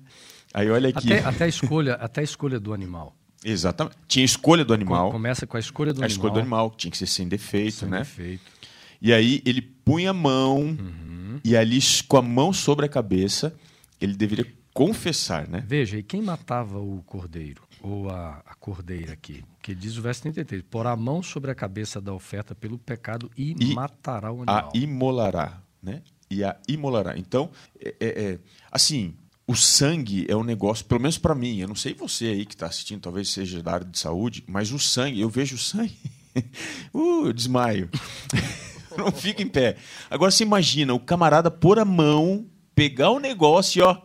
Aí olha aqui. Até, até a escolha, até a escolha do animal. Exatamente. Tinha escolha do animal. Começa com a escolha do a animal. A escolha do animal, que tinha que ser sem defeito, sem né? Defeito. E aí ele punha a mão uhum. e ali com a mão sobre a cabeça ele deveria confessar, né? Veja, e quem matava o cordeiro? Ou a, a cordeira aqui? Que diz o verso 33, pôr a mão sobre a cabeça da oferta pelo pecado e, e matará o animal. A imolará, né? E a imolará. Então, é, é, é assim, o sangue é um negócio, pelo menos para mim, eu não sei você aí que está assistindo, talvez seja da área de saúde, mas o sangue, eu vejo o sangue, uh, eu desmaio. não fico em pé. Agora você imagina o camarada pôr a mão, pegar o negócio e ó.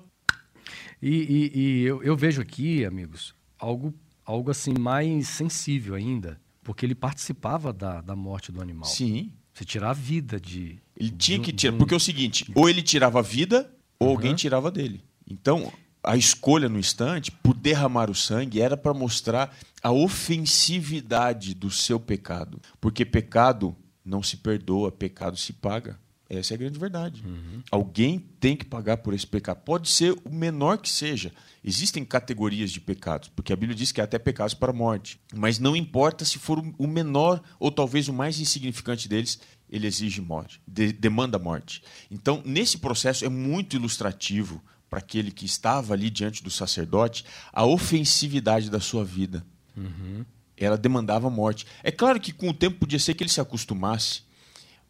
E, e, e eu, eu vejo aqui, amigos, algo, algo assim mais sensível ainda, porque ele participava da, da morte do animal. Sim. Você tirar a vida de. Ele tinha que tirar, porque é o seguinte: ou ele tirava a vida, ou uhum. alguém tirava dele. Então, a escolha no instante, por derramar o sangue, era para mostrar a ofensividade do seu pecado. Porque pecado não se perdoa, pecado se paga. Essa é a grande verdade. Uhum. Alguém tem que pagar por esse pecado. Pode ser o menor que seja. Existem categorias de pecados, porque a Bíblia diz que há até pecados para a morte. Mas não importa se for o menor ou talvez o mais insignificante deles, ele exige morte, de, demanda morte. Então, nesse processo é muito ilustrativo para aquele que estava ali diante do sacerdote a ofensividade da sua vida. Uhum. Ela demandava morte. É claro que com o tempo podia ser que ele se acostumasse,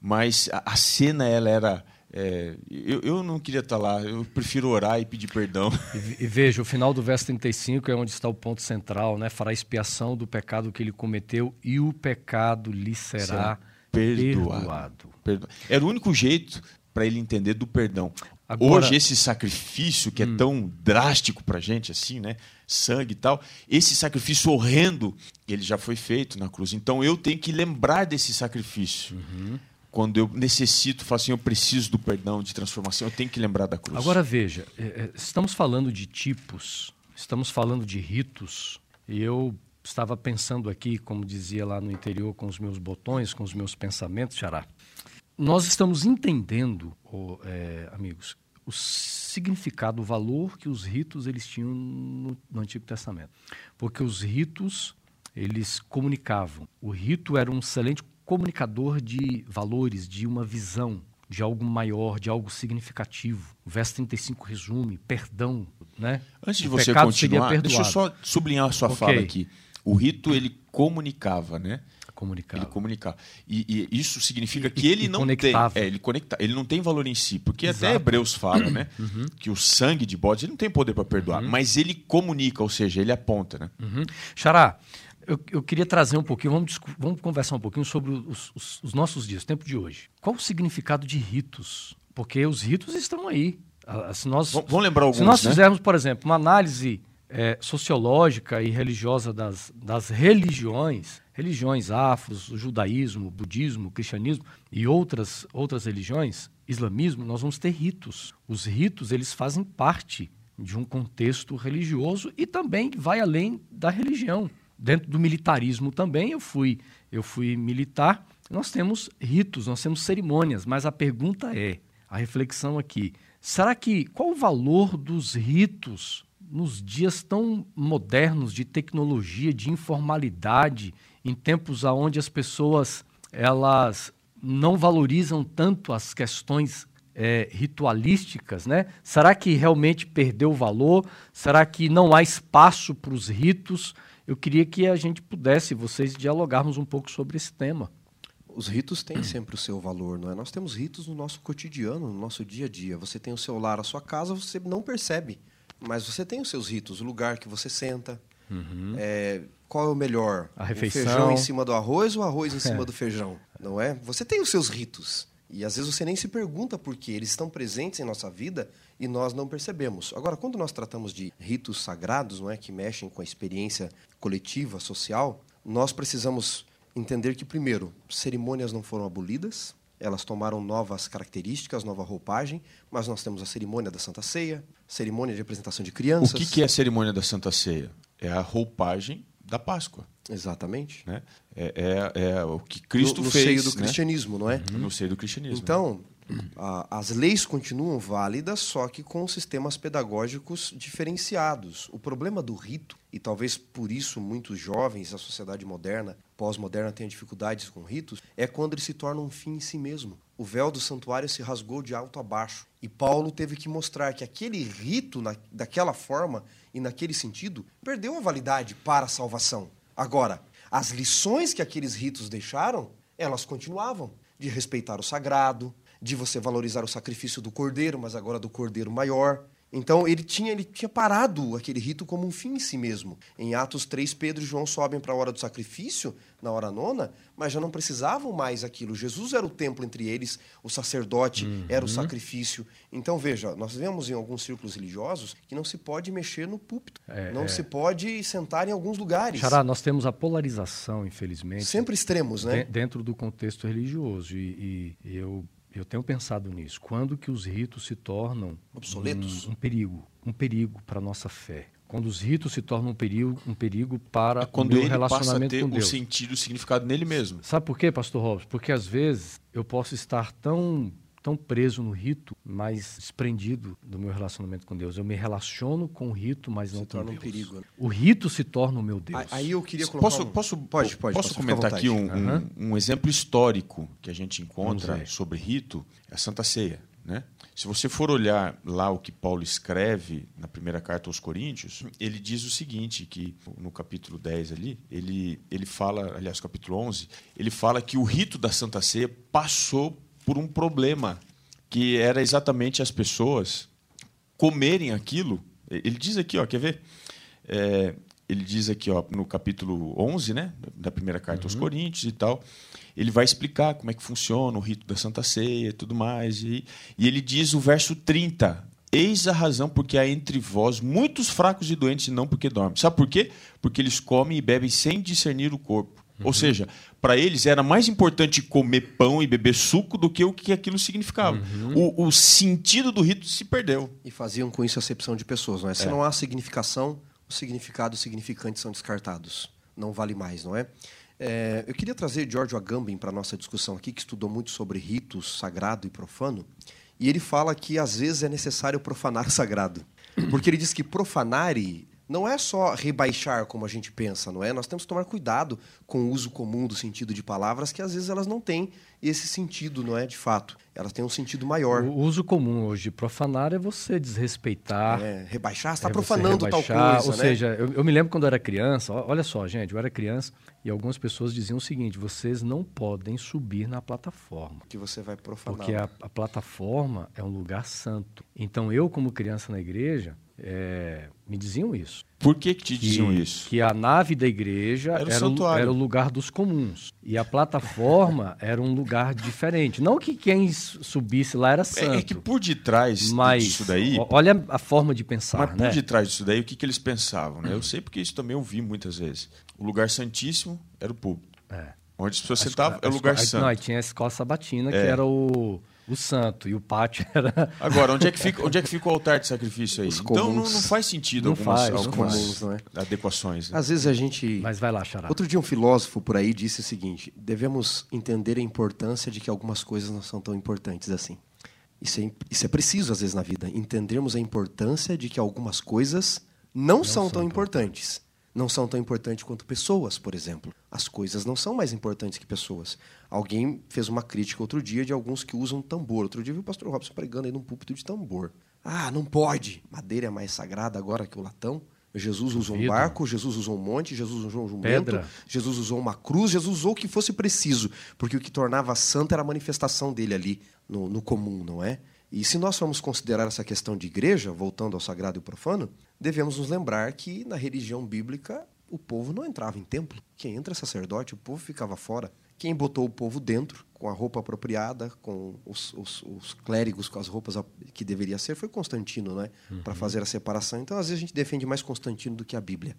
mas a, a cena ela era. É, eu, eu não queria estar lá, eu prefiro orar e pedir perdão. E, e, veja, o final do verso 35 é onde está o ponto central, né? Fará expiação do pecado que ele cometeu e o pecado lhe será, será perdoado. perdoado. Era o único jeito para ele entender do perdão. Agora... Hoje, esse sacrifício que é hum. tão drástico para a gente, assim, né? Sangue e tal, esse sacrifício horrendo, ele já foi feito na cruz. Então eu tenho que lembrar desse sacrifício. Uhum. Quando eu necessito, falo assim, eu preciso do perdão, de transformação, eu tenho que lembrar da cruz. Agora veja, é, é, estamos falando de tipos, estamos falando de ritos, e eu estava pensando aqui, como dizia lá no interior, com os meus botões, com os meus pensamentos, Xará nós estamos entendendo, oh, é, amigos, o significado, o valor que os ritos eles tinham no, no, Antigo Testamento, porque os ritos eles comunicavam. O rito era um excelente comunicador de valores, de uma visão, de algo maior, de algo significativo. O verso 35 resume perdão, né? Antes de o você continuar, deixa eu só sublinhar a sua okay. fala aqui. O rito ele comunicava, né? Comunicava. Ele comunicava. E, e isso significa que e, ele e não conectava. tem. É, ele conecta, ele não tem valor em si. Porque Exato. até Hebreus fala, né? Uhum. Que o sangue de bodes ele não tem poder para perdoar. Uhum. Mas ele comunica, ou seja, ele aponta, né? Uhum. Xará, eu, eu, queria trazer um pouquinho, vamos, vamos conversar um pouquinho sobre os, os, os nossos dias, o tempo de hoje. Qual o significado de ritos? Porque os ritos estão aí Se nós, Vamos lembrar alguns, Se nós né? fizermos, por exemplo, uma análise é, sociológica e religiosa das, das religiões, religiões afros, o judaísmo, o budismo, o cristianismo e outras, outras religiões, islamismo, nós vamos ter ritos. Os ritos, eles fazem parte de um contexto religioso e também vai além da religião. Dentro do militarismo também, eu fui, eu fui militar, nós temos ritos, nós temos cerimônias, mas a pergunta é, a reflexão aqui, será que qual o valor dos ritos nos dias tão modernos de tecnologia, de informalidade, em tempos onde as pessoas elas não valorizam tanto as questões é, ritualísticas, né? Será que realmente perdeu o valor? Será que não há espaço para os ritos? Eu queria que a gente pudesse, vocês, dialogarmos um pouco sobre esse tema. Os ritos têm sempre o seu valor, não é? Nós temos ritos no nosso cotidiano, no nosso dia a dia. Você tem o seu lar, a sua casa, você não percebe, mas você tem os seus ritos, o lugar que você senta. Uhum. É, qual é o melhor? A refeição. O feijão em cima do arroz ou o arroz em cima é. do feijão? Não é? Você tem os seus ritos. E às vezes você nem se pergunta por quê. Eles estão presentes em nossa vida e nós não percebemos. Agora, quando nós tratamos de ritos sagrados, não é, que mexem com a experiência coletiva, social, nós precisamos entender que primeiro, cerimônias não foram abolidas, elas tomaram novas características, nova roupagem, mas nós temos a cerimônia da Santa Ceia, cerimônia de apresentação de crianças. O que, que é a cerimônia da Santa Ceia? É a roupagem da Páscoa. Exatamente. Né? É, é, é, o que Cristo no, no fez. No seio do né? cristianismo, não é? Uhum. No seio do cristianismo. Então, a, as leis continuam válidas, só que com sistemas pedagógicos diferenciados. O problema do rito, e talvez por isso muitos jovens, a sociedade moderna, pós-moderna, tenham dificuldades com ritos, é quando ele se torna um fim em si mesmo. O véu do santuário se rasgou de alto a baixo. E Paulo teve que mostrar que aquele rito, na, daquela forma e naquele sentido, perdeu a validade para a salvação. Agora, as lições que aqueles ritos deixaram, elas continuavam. De respeitar o sagrado, de você valorizar o sacrifício do cordeiro, mas agora do cordeiro maior. Então ele tinha, ele tinha parado aquele rito como um fim em si mesmo. Em Atos 3, Pedro e João sobem para a hora do sacrifício, na hora nona, mas já não precisavam mais aquilo. Jesus era o templo entre eles, o sacerdote uhum. era o sacrifício. Então veja, nós vemos em alguns círculos religiosos que não se pode mexer no púlpito, é, não é. se pode sentar em alguns lugares. Xará, nós temos a polarização, infelizmente. Sempre extremos, né? Dentro do contexto religioso. E, e eu eu tenho pensado nisso. Quando que os ritos se tornam obsoletos? Um, um perigo, um perigo para a nossa fé. Quando os ritos se tornam um perigo, um perigo para é quando o meu ele relacionamento passa a ter com Deus. o sentido, o significado nele mesmo. Sabe por quê, pastor Robson? Porque às vezes eu posso estar tão tão preso no rito, mas desprendido do meu relacionamento com Deus. Eu me relaciono com o rito, mas não se com Deus. Um perigo. Né? O rito se torna o meu Deus. Aí eu queria colocar posso, um... posso, pode, pode, posso comentar aqui um, uhum. um, um, exemplo histórico que a gente encontra sobre rito, é a Santa Ceia. Né? Se você for olhar lá o que Paulo escreve na primeira carta aos Coríntios, ele diz o seguinte, que no capítulo 10 ali, ele, ele fala, aliás, capítulo 11, ele fala que o rito da Santa Ceia passou por um problema, que era exatamente as pessoas comerem aquilo. Ele diz aqui, ó, quer ver? É, ele diz aqui ó, no capítulo 11 né, da primeira carta uhum. aos Coríntios e tal, ele vai explicar como é que funciona o rito da Santa Ceia e tudo mais. E, e ele diz o verso 30, Eis a razão porque há entre vós muitos fracos e doentes e não porque dormem. Sabe por quê? Porque eles comem e bebem sem discernir o corpo. Uhum. Ou seja, para eles era mais importante comer pão e beber suco do que o que aquilo significava. Uhum. O, o, sentido do rito se perdeu. E faziam com isso acepção de pessoas. Não é? Se é. não há significação, o significado e o significante são descartados. Não vale mais, não é? é eu queria trazer Giorgio Agamben para a nossa discussão aqui, que estudou muito sobre ritos sagrado e profano. E ele fala que às vezes é necessário profanar o sagrado. Porque ele diz que profanare não é só rebaixar como a gente pensa, não é? Nós temos que tomar cuidado com o uso comum do sentido de palavras, que às vezes elas não têm esse sentido, não é? De fato, elas têm um sentido maior. O uso comum hoje, profanar é você desrespeitar. É, rebaixar, você está é profanando tal coisa. Ou né? seja, eu, eu, me lembro quando eu era criança, olha só, gente, eu era criança e algumas pessoas diziam o seguinte: vocês não podem subir na plataforma. Que você vai profanar. Porque a, a plataforma é um lugar santo. Então eu, como criança na igreja, é, me diziam isso. Por que, que te diziam isso? Que a nave da igreja era, era, o, era, o, lugar dos comuns. E a plataforma era um lugar diferente. Não que quem subisse lá era santo. É, é que por detrás mas, disso daí... Olha a forma de pensar, Mas né? por detrás disso daí, o que, que eles pensavam? Né? Eu sei porque isso também eu vi muitas vezes. O lugar santíssimo era o púlpito. É. Onde as pessoas sentavam é o lugar santo. Não, tinha a escola sabatina, que é. era o o santo e o pátio era. Agora, onde é que fica, onde é que fica o altar de sacrifício aí? Os então não, não, faz sentido não algumas, faz, algumas comuns, não é? adequações. Né? Às vezes a gente. Mas vai lá, Xará. Outro dia um filósofo por aí disse o seguinte: devemos entender a importância de que algumas coisas não são tão importantes assim. Isso é, isso é preciso às vezes na vida, entendermos a importância de que algumas coisas não, não são, são tão importantes não são tão importantes quanto pessoas, por exemplo. As coisas não são mais importantes que pessoas. Alguém fez uma crítica outro dia de alguns que usam tambor. Outro dia vi o pastor Robson pregando aí num púlpito de tambor. Ah, não pode. Madeira é mais sagrada agora que o latão. Jesus usou um barco, Jesus usou um monte, Jesus usou um jumento, Pedra. Jesus usou uma cruz, Jesus usou o que fosse preciso, porque o que tornava santo era a manifestação dele ali no, no comum, não é? E se nós formos considerar essa questão de igreja, voltando ao sagrado e profano, devemos nos lembrar que na religião bíblica o povo não entrava em templo. Quem entra é sacerdote, o povo ficava fora. Quem botou o povo dentro, com a roupa apropriada, com os, os, os clérigos com as roupas que deveria ser, foi Constantino, né? Uhum. Para fazer a separação. Então, às vezes, a gente defende mais Constantino do que a Bíblia.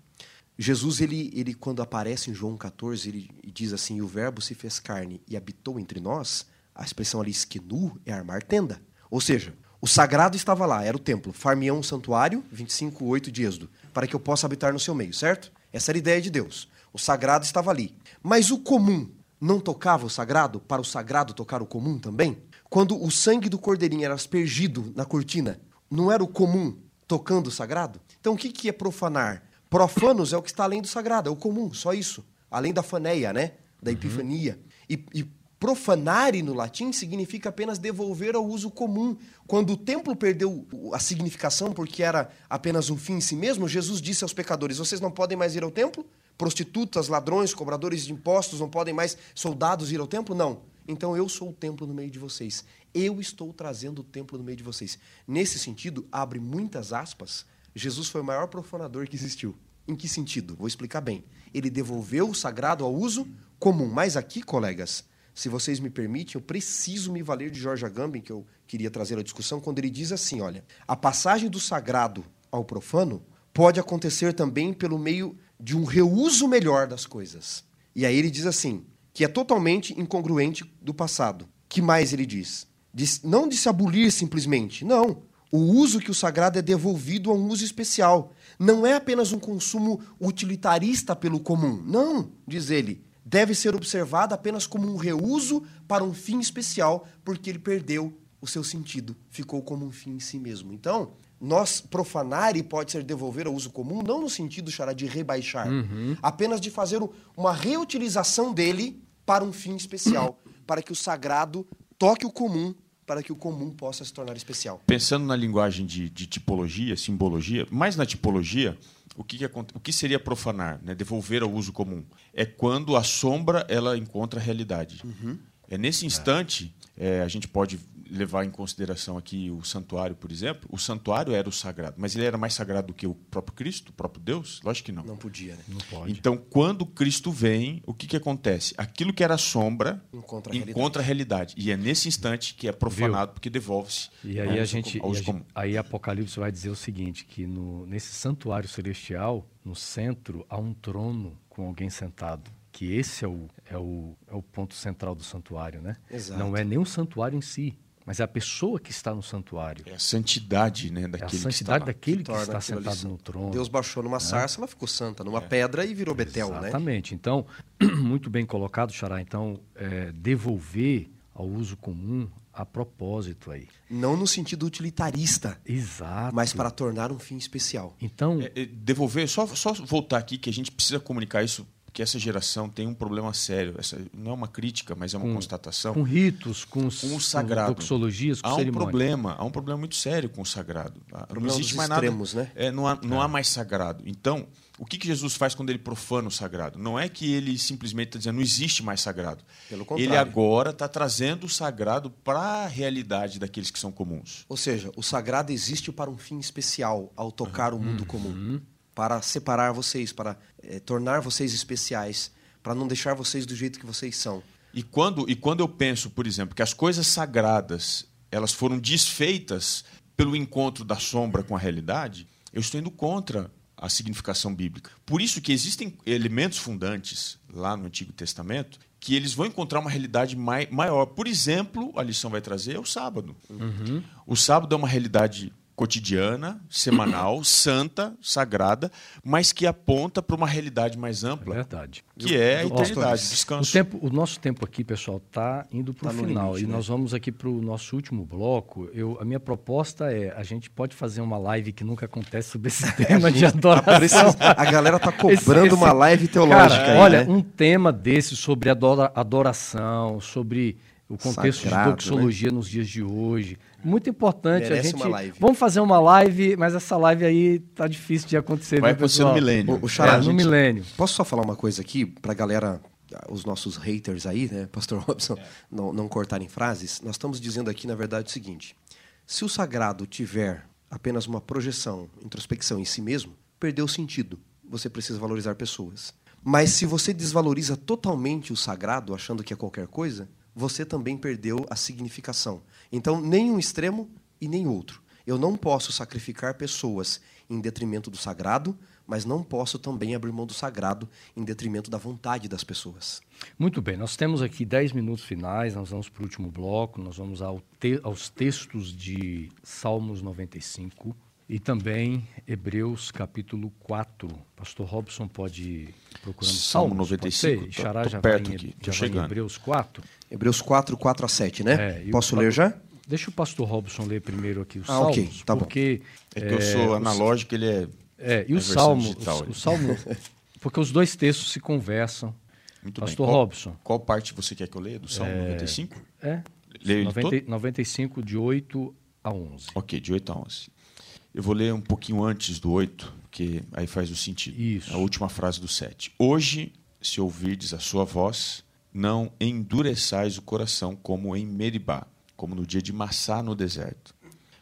Jesus, ele, ele quando aparece em João 14, ele diz assim: O Verbo se fez carne e habitou entre nós. A expressão ali, esquenu, é armar tenda. Ou seja, o sagrado estava lá, era o templo. Farmião, santuário, 25, 8 de Êxodo, para que eu possa habitar no seu meio, certo? Essa era a ideia de Deus. O sagrado estava ali. Mas o comum não tocava o sagrado para o sagrado tocar o comum também? Quando o sangue do cordeirinho era aspergido na cortina, não era o comum tocando o sagrado? Então o que é profanar? Profanos é o que está além do sagrado, é o comum, só isso. Além da faneia, né? Da uhum. epifania. Uhum. E, e Profanare no latim significa apenas devolver ao uso comum. Quando o templo perdeu a significação porque era apenas um fim em si mesmo, Jesus disse aos pecadores: Vocês não podem mais ir ao templo? Prostitutas, ladrões, cobradores de impostos não podem mais, soldados ir ao templo? Não. Então eu sou o templo no meio de vocês. Eu estou trazendo o templo no meio de vocês. Nesse sentido, abre muitas aspas, Jesus foi o maior profanador que existiu. Em que sentido? Vou explicar bem. Ele devolveu o sagrado ao uso comum. Mas aqui, colegas, se vocês me permitem, eu preciso me valer de George Agamben, que eu queria trazer à discussão, quando ele diz assim: olha, a passagem do sagrado ao profano pode acontecer também pelo meio de um reuso melhor das coisas. E aí ele diz assim, que é totalmente incongruente do passado. Que mais ele diz? diz não de se abolir simplesmente, não. O uso que o sagrado é devolvido a um uso especial. Não é apenas um consumo utilitarista pelo comum. Não, diz ele deve ser observado apenas como um reuso para um fim especial, porque ele perdeu o seu sentido, ficou como um fim em si mesmo. Então, nós profanar e pode ser devolver ao uso comum, não no sentido chará, de rebaixar, uhum. apenas de fazer uma reutilização dele para um fim especial, para que o sagrado toque o comum, para que o comum possa se tornar especial. Pensando na linguagem de, de tipologia, simbologia, mais na tipologia, o que, o que seria profanar, né? devolver ao uso comum? É quando a sombra ela encontra a realidade. Uhum. É nesse instante, é, a gente pode levar em consideração aqui o santuário, por exemplo. O santuário era o sagrado, mas ele era mais sagrado do que o próprio Cristo, o próprio Deus? Lógico que não. Não podia, né? Não pode. Então, quando Cristo vem, o que, que acontece? Aquilo que era sombra encontra a, encontra a realidade. E é nesse instante que é profanado, Viu? porque devolve-se. E aí a gente, a gente, aí Apocalipse vai dizer o seguinte, que no, nesse santuário celestial, no centro, há um trono com alguém sentado que esse é o, é o, é o ponto central do santuário, né? Exato. Não é nem o santuário em si, mas é a pessoa que está no santuário. É a santidade, né, daquele é a santidade que daquele que, que está sentado no trono. Deus baixou numa é. sarça, ela ficou santa, numa é. pedra e virou Betel, Exatamente. né? Exatamente. Então, muito bem colocado, Xará. Então, é, devolver ao uso comum a propósito aí. Não no sentido utilitarista. Exato. Mas para tornar um fim especial. Então, é, é, devolver, só, só voltar aqui que a gente precisa comunicar isso que essa geração tem um problema sério. Essa não é uma crítica, mas é uma com, constatação. Com ritos, com, com o sagrado. Com doxologias, com há um cerimônia. problema, há um problema muito sério com o sagrado. Não existe mais extremos, nada. Né? É, não há, não é. há mais sagrado. Então, O que, que Jesus faz quando ele profana o sagrado? Não é que ele simplesmente está dizendo não existe mais sagrado. Pelo contrário. Ele agora está trazendo o sagrado para a realidade daqueles que são comuns. Ou seja, o sagrado existe para um fim especial ao tocar uhum. o mundo comum. Uhum. Para separar vocês, para é, tornar vocês especiais, para não deixar vocês do jeito que vocês são. E quando, e quando eu penso, por exemplo, que as coisas sagradas elas foram desfeitas pelo encontro da sombra com a realidade, eu estou indo contra a significação bíblica. Por isso que existem elementos fundantes lá no Antigo Testamento que eles vão encontrar uma realidade maior. Por exemplo, a lição vai trazer o sábado. Uhum. O sábado é uma realidade cotidiana, semanal, santa, sagrada, mas que aponta para uma realidade mais ampla. É verdade. Que é a eternidade, o descanso. O, tempo, o nosso tempo aqui, pessoal, está indo para o tá final. Limite, e né? nós vamos aqui para o nosso último bloco. Eu, a minha proposta é, a gente pode fazer uma live que nunca acontece sobre esse tema de adoração. a galera está cobrando esse, esse, uma live teológica. Cara, aí, olha, né? um tema desse sobre adora, adoração, sobre o contexto Sagrado, de doxologia né? nos dias de hoje. Muito importante Merece a gente. Uma live. Vamos fazer uma live, mas essa live aí tá difícil de acontecer. Vai né, acontecer no milênio. O, o Xará, é, no gente, milênio. Posso só falar uma coisa aqui pra galera, os nossos haters aí, né, Pastor Robson, é. não, não cortarem frases? Nós estamos dizendo aqui, na verdade, o seguinte: se o sagrado tiver apenas uma projeção, introspecção em si mesmo, perdeu o sentido. Você precisa valorizar pessoas. Mas se você desvaloriza totalmente o sagrado, achando que é qualquer coisa, você também perdeu a significação. Então, nem um extremo e nem outro. Eu não posso sacrificar pessoas em detrimento do sagrado, mas não posso também abrir mão do sagrado em detrimento da vontade das pessoas. Muito bem, nós temos aqui 10 minutos finais, nós vamos para o último bloco, nós vamos ao te aos textos de Salmos 95 e também Hebreus capítulo 4. Pastor Robson pode procurar Salmo 95. Xará já perto vai, em, aqui, já vai em Hebreus 4. Hebreus 4, 4 a 7, né? É, Posso ler já? Deixa o pastor Robson ler primeiro aqui os ah, salmos, okay, tá porque... Bom. É que eu sou analógico, ele é... É, e o salmo, o, o salmo... porque os dois textos se conversam. Muito pastor bem. Qual, Robson. Qual parte você quer que eu leia do Salmo é, 95? É. Leio 90, 95, de 8 a 11. Ok, de 8 a 11. Eu vou ler um pouquinho antes do 8, porque aí faz o sentido. Isso. A última frase do 7. Hoje, se ouvirdes a sua voz, não endureçais o coração como em Meribá, como no dia de Massá no deserto,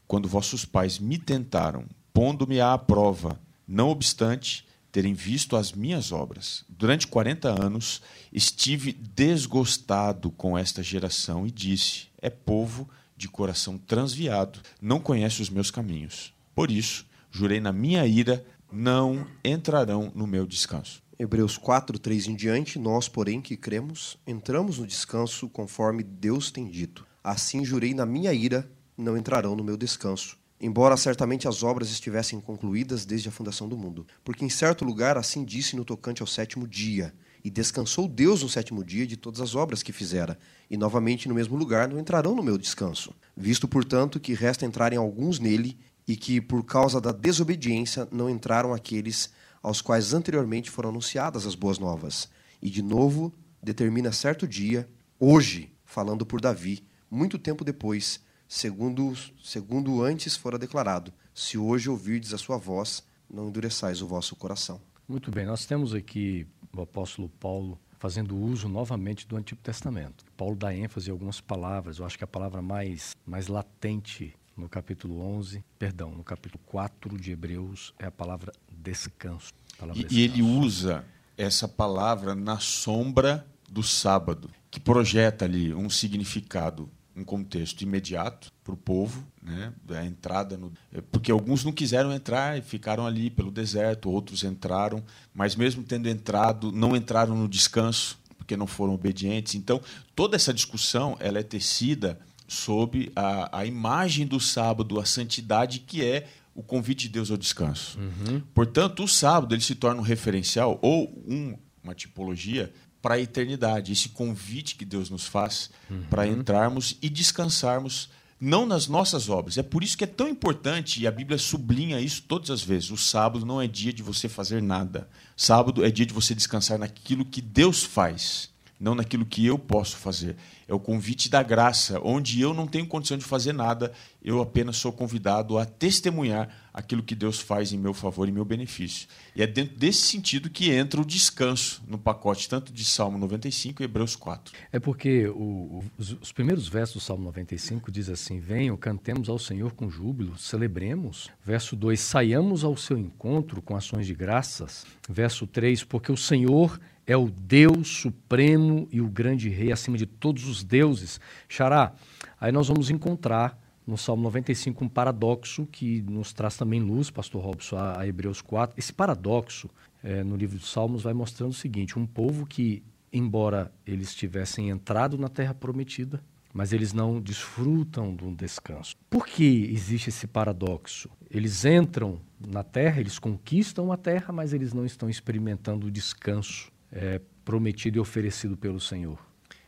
quando vossos pais me tentaram, pondo-me à prova, não obstante terem visto as minhas obras. Durante quarenta anos estive desgostado com esta geração e disse: é povo de coração transviado, não conhece os meus caminhos. Por isso, jurei na minha ira, não entrarão no meu descanso. Hebreus 4, 3 em diante, nós, porém, que cremos, entramos no descanso conforme Deus tem dito. Assim jurei na minha ira, não entrarão no meu descanso. Embora certamente as obras estivessem concluídas desde a fundação do mundo. Porque em certo lugar assim disse no tocante ao sétimo dia. E descansou Deus no sétimo dia de todas as obras que fizera. E novamente no mesmo lugar não entrarão no meu descanso. Visto, portanto, que resta entrarem alguns nele, e que por causa da desobediência não entraram aqueles aos quais anteriormente foram anunciadas as boas novas. E de novo determina certo dia, hoje, falando por Davi, muito tempo depois, segundo, segundo antes fora declarado: Se hoje ouvirdes a sua voz, não endureçais o vosso coração. Muito bem, nós temos aqui o apóstolo Paulo fazendo uso novamente do Antigo Testamento. Paulo dá ênfase em algumas palavras, eu acho que a palavra mais, mais latente no capítulo 11, perdão, no capítulo 4 de Hebreus, é a palavra descanso. Palavra e, descanso. e ele usa essa palavra na sombra do sábado, que projeta ali um significado, um contexto imediato para o povo, né? A entrada no, é, porque alguns não quiseram entrar e ficaram ali pelo deserto, outros entraram, mas mesmo tendo entrado, não entraram no descanso porque não foram obedientes. Então, toda essa discussão ela é tecida sob a, a imagem do sábado, a santidade que é o convite de Deus ao descanso. Uhum. Portanto, o sábado ele se torna um referencial ou um, uma tipologia para a eternidade, esse convite que Deus nos faz uhum. para entrarmos e descansarmos não nas nossas obras. É por isso que é tão importante, e a Bíblia sublinha isso todas as vezes: o sábado não é dia de você fazer nada. Sábado é dia de você descansar naquilo que Deus faz. Não naquilo que eu posso fazer. É o convite da graça, onde eu não tenho condição de fazer nada, eu apenas sou convidado a testemunhar aquilo que Deus faz em meu favor e meu benefício. E é dentro desse sentido que entra o descanso no pacote, tanto de Salmo 95 e Hebreus 4. É porque o, os, os, primeiros versos do Salmo 95 diz assim: Venham, cantemos ao Senhor com júbilo, celebremos. Verso 2: Saiamos ao seu encontro com ações de graças. Verso 3: Porque o Senhor é o Deus supremo e o grande rei acima de todos os deuses. Xará, aí nós vamos encontrar no Salmo 95 um paradoxo que nos traz também luz, pastor Robson, a, a Hebreus 4. Esse paradoxo é, no livro dos Salmos vai mostrando o seguinte: um povo que, embora eles tivessem entrado na terra prometida, mas eles não desfrutam do descanso. Por que existe esse paradoxo? Eles entram na terra, eles conquistam a terra, mas eles não estão experimentando o descanso é, prometido e oferecido pelo Senhor.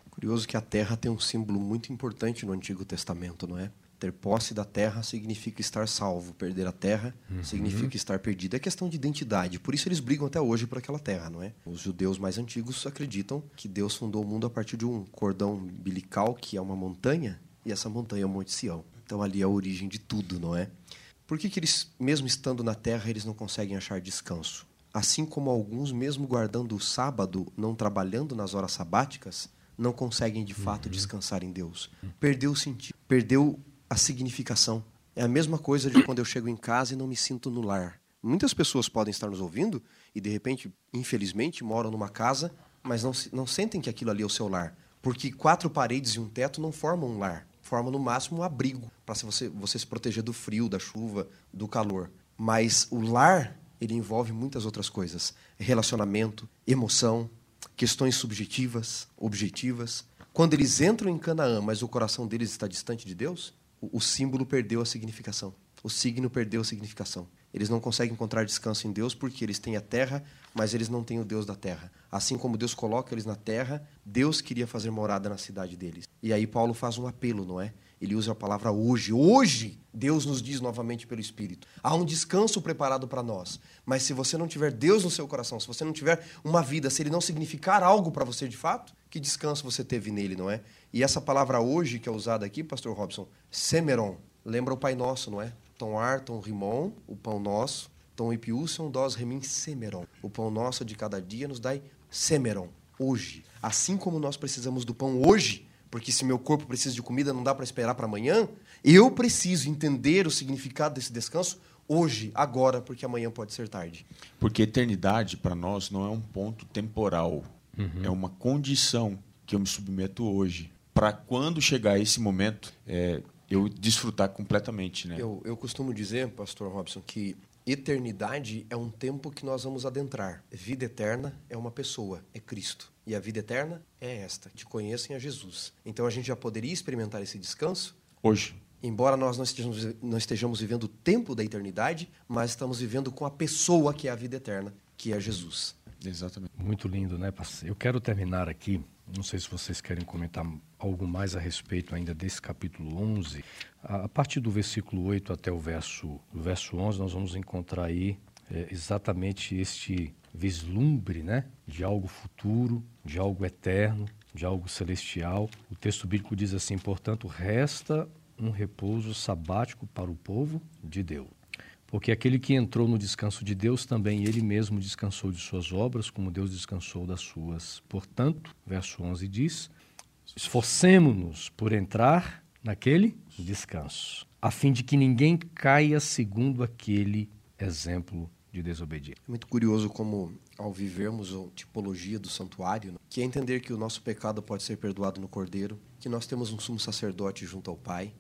Curioso que a terra tem um símbolo muito importante no Antigo Testamento, não é? Ter posse da terra significa estar salvo, perder a terra uhum. significa estar perdido. É questão de identidade, por isso eles brigam até hoje por aquela terra, não é? Os judeus mais antigos acreditam que Deus fundou o mundo a partir de um cordão umbilical que é uma montanha, e essa montanha é o Monte Sião. Então ali é a origem de tudo, não é? Por que, que eles, mesmo estando na terra, eles não conseguem achar descanso? Assim como alguns, mesmo guardando o sábado, não trabalhando nas horas sabáticas, não conseguem de fato uhum. descansar em Deus. Perdeu o sentido, perdeu a significação. É a mesma coisa de quando eu chego em casa e não me sinto no lar. Muitas pessoas podem estar nos ouvindo e, de repente, infelizmente, moram numa casa, mas não, não sentem que aquilo ali é o seu lar. Porque quatro paredes e um teto não formam um lar. Formam, no máximo, um abrigo para você, você se proteger do frio, da chuva, do calor. Mas o lar ele envolve muitas outras coisas: relacionamento, emoção, questões subjetivas, objetivas. Quando eles entram em Canaã, mas o coração deles está distante de Deus, o, o símbolo perdeu a significação. O signo perdeu a significação. Eles não conseguem encontrar descanso em Deus porque eles têm a terra, mas eles não têm o Deus da terra. Assim como Deus coloca eles na terra, Deus queria fazer morada na cidade deles. E aí Paulo faz um apelo, não é? Ele usa a palavra hoje. Hoje, Deus nos diz novamente pelo Espírito. Há um descanso preparado para nós. Mas se você não tiver Deus no seu coração, se você não tiver uma vida, se ele não significar algo para você de fato, que descanso você teve nele, não é? E essa palavra hoje que é usada aqui, pastor Robson, semeron, lembra o Pai Nosso, não é? Tom ar, tom rimon, o pão nosso, tom ipiúsion, dos remin semeron. O pão nosso de cada dia nos dai semeron, hoje. Assim como nós precisamos do pão hoje, porque se meu corpo precisa de comida, não dá para esperar para amanhã. Eu preciso entender o significado desse descanso hoje, agora, porque amanhã pode ser tarde. Porque eternidade para nós não é um ponto temporal, uhum. é uma condição que eu me submeto hoje para quando chegar esse momento é, eu desfrutar completamente, né? Eu, eu costumo dizer, Pastor Robson, que eternidade é um tempo que nós vamos adentrar. Vida eterna é uma pessoa, é Cristo. E a vida eterna é esta: te conheçam a Jesus. Então a gente já poderia experimentar esse descanso hoje. Embora nós não estejamos, não estejamos vivendo o tempo da eternidade, mas estamos vivendo com a pessoa que é a vida eterna, que é Jesus. Exatamente. Muito lindo, né, pastor? Eu quero terminar aqui. Não sei se vocês querem comentar algo mais a respeito ainda desse capítulo 11. A partir do versículo 8 até o verso, o verso 11, nós vamos encontrar aí é, exatamente este vislumbre né, de algo futuro, de algo eterno, de algo celestial. O texto bíblico diz assim: portanto, resta um repouso sabático para o povo de Deus. Porque aquele que entrou no descanso de Deus, também ele mesmo descansou de suas obras, como Deus descansou das suas. Portanto, verso 11 diz: esforcemos-nos por entrar naquele descanso, a fim de que ninguém caia segundo aquele exemplo de desobediência. É muito curioso como, ao vivermos a tipologia do santuário, né, que é entender que o nosso pecado pode ser perdoado no Cordeiro, que nós temos um sumo sacerdote junto ao Pai,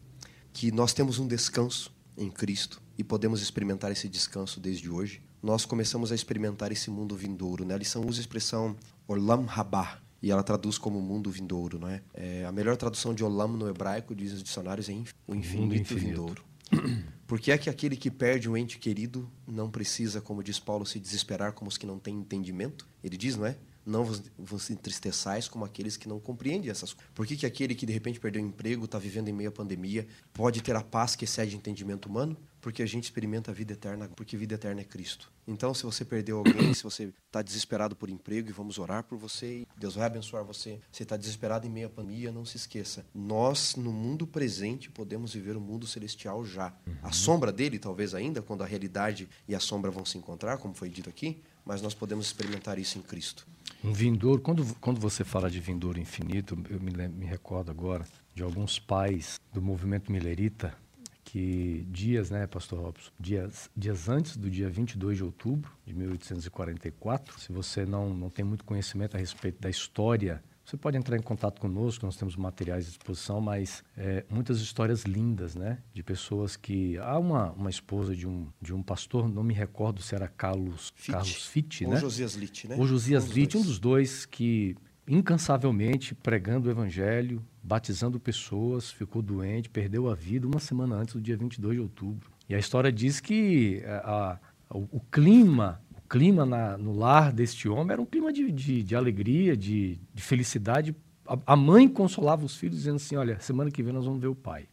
que nós temos um descanso em Cristo e podemos experimentar esse descanso desde hoje. Nós começamos a experimentar esse mundo vindouro. Né? A lição usa a expressão Olam Rabah, e ela traduz como mundo vindouro, não é? é? a melhor tradução de Olam no hebraico, diz os dicionários, é o infinito, infinito. vindouro. Por que é que aquele que perde um ente querido não precisa, como diz Paulo, se desesperar como os que não têm entendimento? Ele diz, não é? Não vos, vos entristeçais como aqueles que não compreendem essas coisas. Por que, que aquele que de repente perdeu o emprego, está vivendo em meio à pandemia, pode ter a paz que excede o entendimento humano? Porque a gente experimenta a vida eterna, porque vida eterna é Cristo. Então, se você perdeu alguém, se você está desesperado por emprego, e vamos orar por você, Deus vai abençoar você. Se está desesperado em meio à pandemia, não se esqueça. Nós, no mundo presente, podemos viver o mundo celestial já. A sombra dele, talvez ainda, quando a realidade e a sombra vão se encontrar, como foi dito aqui, mas nós podemos experimentar isso em Cristo. Um vindouro, quando, quando você fala de vindouro infinito, eu me, me recordo agora de alguns pais do movimento milerita que dias, né, pastor Robson, dias, dias antes do dia 22 de outubro de 1844, se você não, não tem muito conhecimento a respeito da história você pode entrar em contato conosco, nós temos materiais à disposição, mas é, muitas histórias lindas, né? De pessoas que. Há uma, uma esposa de um, de um pastor, não me recordo se era Carlos Fitt, Carlos Fitt ou né? Josias Litt, né? Ou Josias um Litt, um dos dois que incansavelmente pregando o evangelho, batizando pessoas, ficou doente, perdeu a vida uma semana antes do dia 22 de outubro. E a história diz que é, a, a, o, o clima clima na, no lar deste homem era um clima de, de, de alegria, de, de felicidade. A, a, mãe consolava os filhos dizendo assim: Olha, semana que vem nós vamos ver o pai.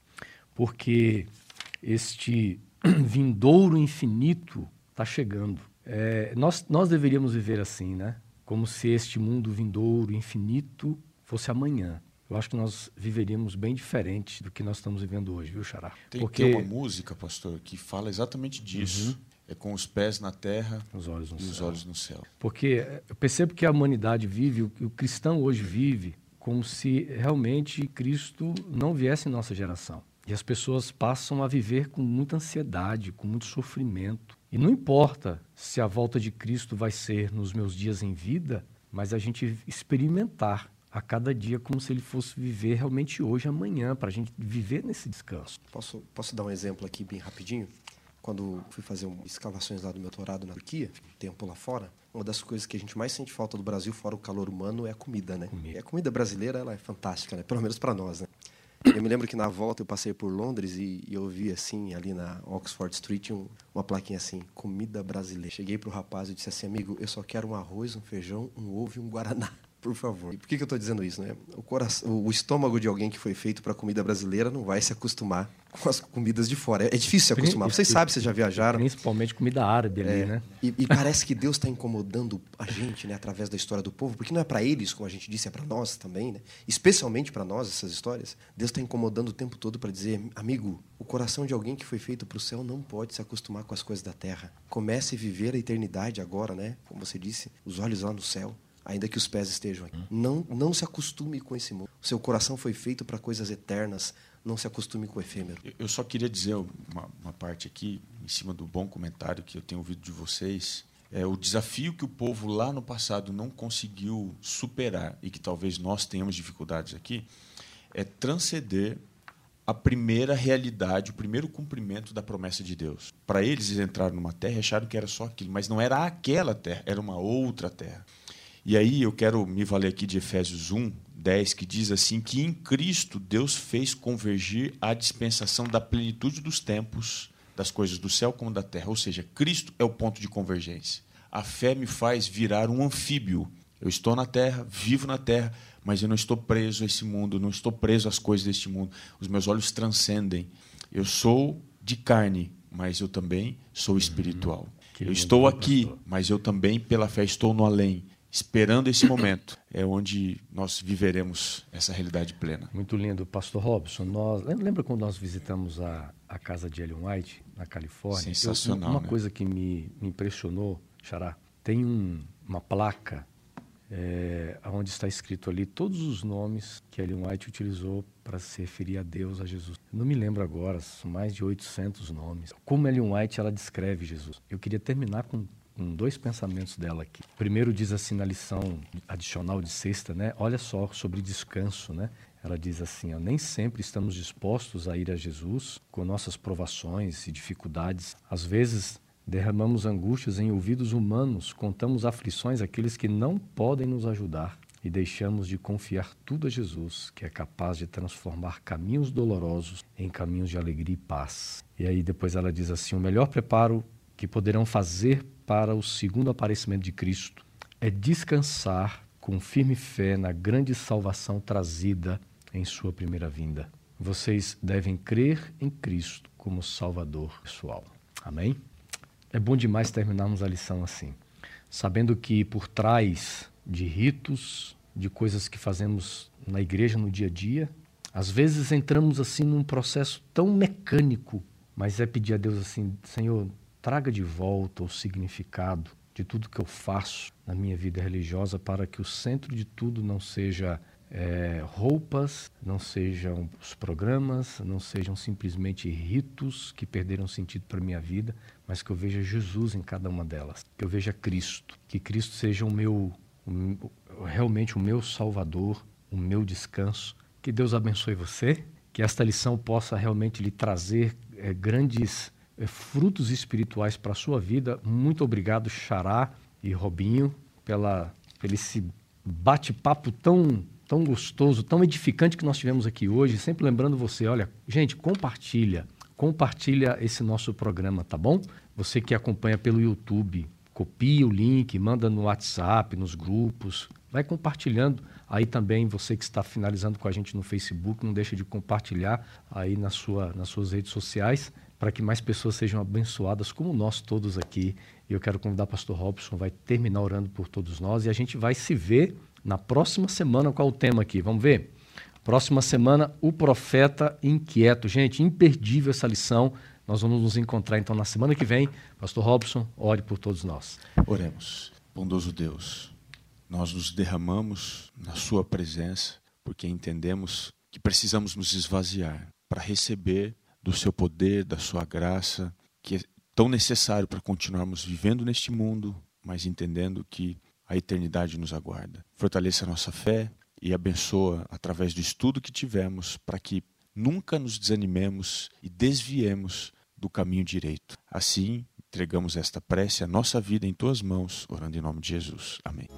Porque este vindouro infinito está chegando. É, nós, nós deveríamos viver assim, né? Como se este mundo vindouro infinito fosse amanhã. Eu acho que nós viveríamos bem diferente do que nós estamos vivendo hoje, viu, Xará? Tem, Porque... tem uma música, pastor, que fala exatamente disso. Uhum é com os pés na terra os olhos e os olhos no céu. Porque eu percebo que a humanidade vive, o, o cristão hoje vive, como se realmente Cristo não viesse em nossa geração. E as pessoas passam a viver com muita ansiedade, com muito sofrimento. E não importa se a volta de Cristo vai ser nos meus dias em vida, mas a gente experimentar a cada dia como se ele fosse viver realmente hoje, amanhã, para a gente viver nesse descanso. Posso, posso dar um exemplo aqui bem rapidinho? Quando fui fazer escavações lá do meu doutorado na Turquia, um tempo lá fora, uma das coisas que a gente mais sente falta do Brasil, fora o calor humano, é a comida, né? Comida. E a comida brasileira, ela é fantástica, né? Pelo menos para nós, né? Eu me lembro que na volta eu passei por Londres e, e eu vi assim, ali na Oxford Street, um, uma plaquinha assim, comida brasileira. Cheguei pro rapaz e disse assim, amigo, eu só quero um arroz, um feijão, um ovo e um guaraná. Por favor. E por que, que eu estou dizendo isso? Né? O, coração, o estômago de alguém que foi feito para comida brasileira não vai se acostumar com as comidas de fora. É, é difícil se acostumar. Vocês sabem, vocês já viajaram. Principalmente comida árabe ali, é, né? E, e parece que Deus está incomodando a gente, né, através da história do povo, porque não é para eles, como a gente disse, é para nós também, né? Especialmente para nós essas histórias. Deus está incomodando o tempo todo para dizer, amigo, o coração de alguém que foi feito para o céu não pode se acostumar com as coisas da terra. Comece a viver a eternidade agora, né? Como você disse, os olhos lá no céu ainda que os pés estejam aqui. Não, não se acostume com esse mundo. O seu coração foi feito para coisas eternas. Não se acostume com o efêmero. Eu só queria dizer uma, uma parte aqui, em cima do bom comentário que eu tenho ouvido de vocês. É, o desafio que o povo lá no passado não conseguiu superar e que talvez nós tenhamos dificuldades aqui é transcender a primeira realidade, o primeiro cumprimento da promessa de Deus. Para eles, eles entraram numa terra e acharam que era só aquilo, mas não era aquela terra, era uma outra terra. E aí eu quero me valer aqui de Efésios 1, 10, que diz assim: que em Cristo Deus fez convergir a dispensação da plenitude dos tempos, das coisas do céu como da terra. Ou seja, Cristo é o ponto de convergência. A fé me faz virar um anfíbio. Eu estou na terra, vivo na terra, mas eu não estou preso a esse mundo, não estou preso às coisas deste mundo. Os meus olhos transcendem. Eu sou de carne, mas eu também sou espiritual. eu estou aqui, mas eu também, pela fé, estou no além esperando esse momento, é onde nós viveremos essa realidade plena. Muito lindo. Pastor Robson, nós, lembra quando nós visitamos a, a casa de Ellen White, na Califórnia? Sensacional. Eu, uma né? coisa que me, me impressionou, Xará, tem um, uma placa é, onde está escrito ali todos os nomes que Ellen White utilizou para se referir a Deus, a Jesus. Eu não me lembro agora, são mais de 800 nomes. Como Ellen White ela descreve Jesus. Eu queria terminar com com dois pensamentos dela aqui. Primeiro diz assim na lição adicional de sexta, né? Olha só sobre descanso, né? Ela diz assim: ó, nem sempre estamos dispostos a ir a Jesus com nossas provações e dificuldades. Às vezes derramamos angústias em ouvidos humanos, contamos aflições àqueles que não podem nos ajudar e deixamos de confiar tudo a Jesus, que é capaz de transformar caminhos dolorosos em caminhos de alegria e paz. E aí depois ela diz assim: o melhor preparo que poderão fazer para o segundo aparecimento de Cristo é descansar com firme fé na grande salvação trazida em sua primeira vinda. Vocês devem crer em Cristo como Salvador pessoal. Amém? É bom demais terminarmos a lição assim, sabendo que por trás de ritos, de coisas que fazemos na igreja no dia a dia, às vezes entramos assim num processo tão mecânico, mas é pedir a Deus assim, Senhor, traga de volta o significado de tudo que eu faço na minha vida religiosa para que o centro de tudo não seja é, roupas, não sejam os programas, não sejam simplesmente ritos que perderam sentido para minha vida, mas que eu veja Jesus em cada uma delas, que eu veja Cristo, que Cristo seja o meu, o, realmente o meu Salvador, o meu descanso, que Deus abençoe você, que esta lição possa realmente lhe trazer é, grandes frutos espirituais para a sua vida. Muito obrigado, Xará e Robinho, pela, pelo esse bate-papo tão, tão gostoso, tão edificante que nós tivemos aqui hoje. Sempre lembrando você, olha, gente, compartilha, compartilha esse nosso programa, tá bom? Você que acompanha pelo YouTube, copia o link, manda no WhatsApp, nos grupos, vai compartilhando Aí também você que está finalizando com a gente no Facebook, não deixa de compartilhar aí na sua, nas suas redes sociais para que mais pessoas sejam abençoadas, como nós todos aqui. E eu quero convidar o pastor Robson, vai terminar orando por todos nós e a gente vai se ver na próxima semana. Qual é o tema aqui? Vamos ver? Próxima semana, o profeta inquieto. Gente, imperdível essa lição. Nós vamos nos encontrar então na semana que vem. Pastor Robson, ore por todos nós. Oremos. Bondoso Deus nós nos derramamos na Sua presença, porque entendemos que precisamos nos esvaziar para receber do Seu poder, da Sua graça, que é tão necessário para continuarmos vivendo neste mundo, mas entendendo que a eternidade nos aguarda. Fortaleça a nossa fé e abençoa através do estudo que tivemos para que nunca nos desanimemos e desviemos do caminho direito. Assim, entregamos esta prece, a nossa vida em tuas mãos, orando em nome de Jesus. Amém.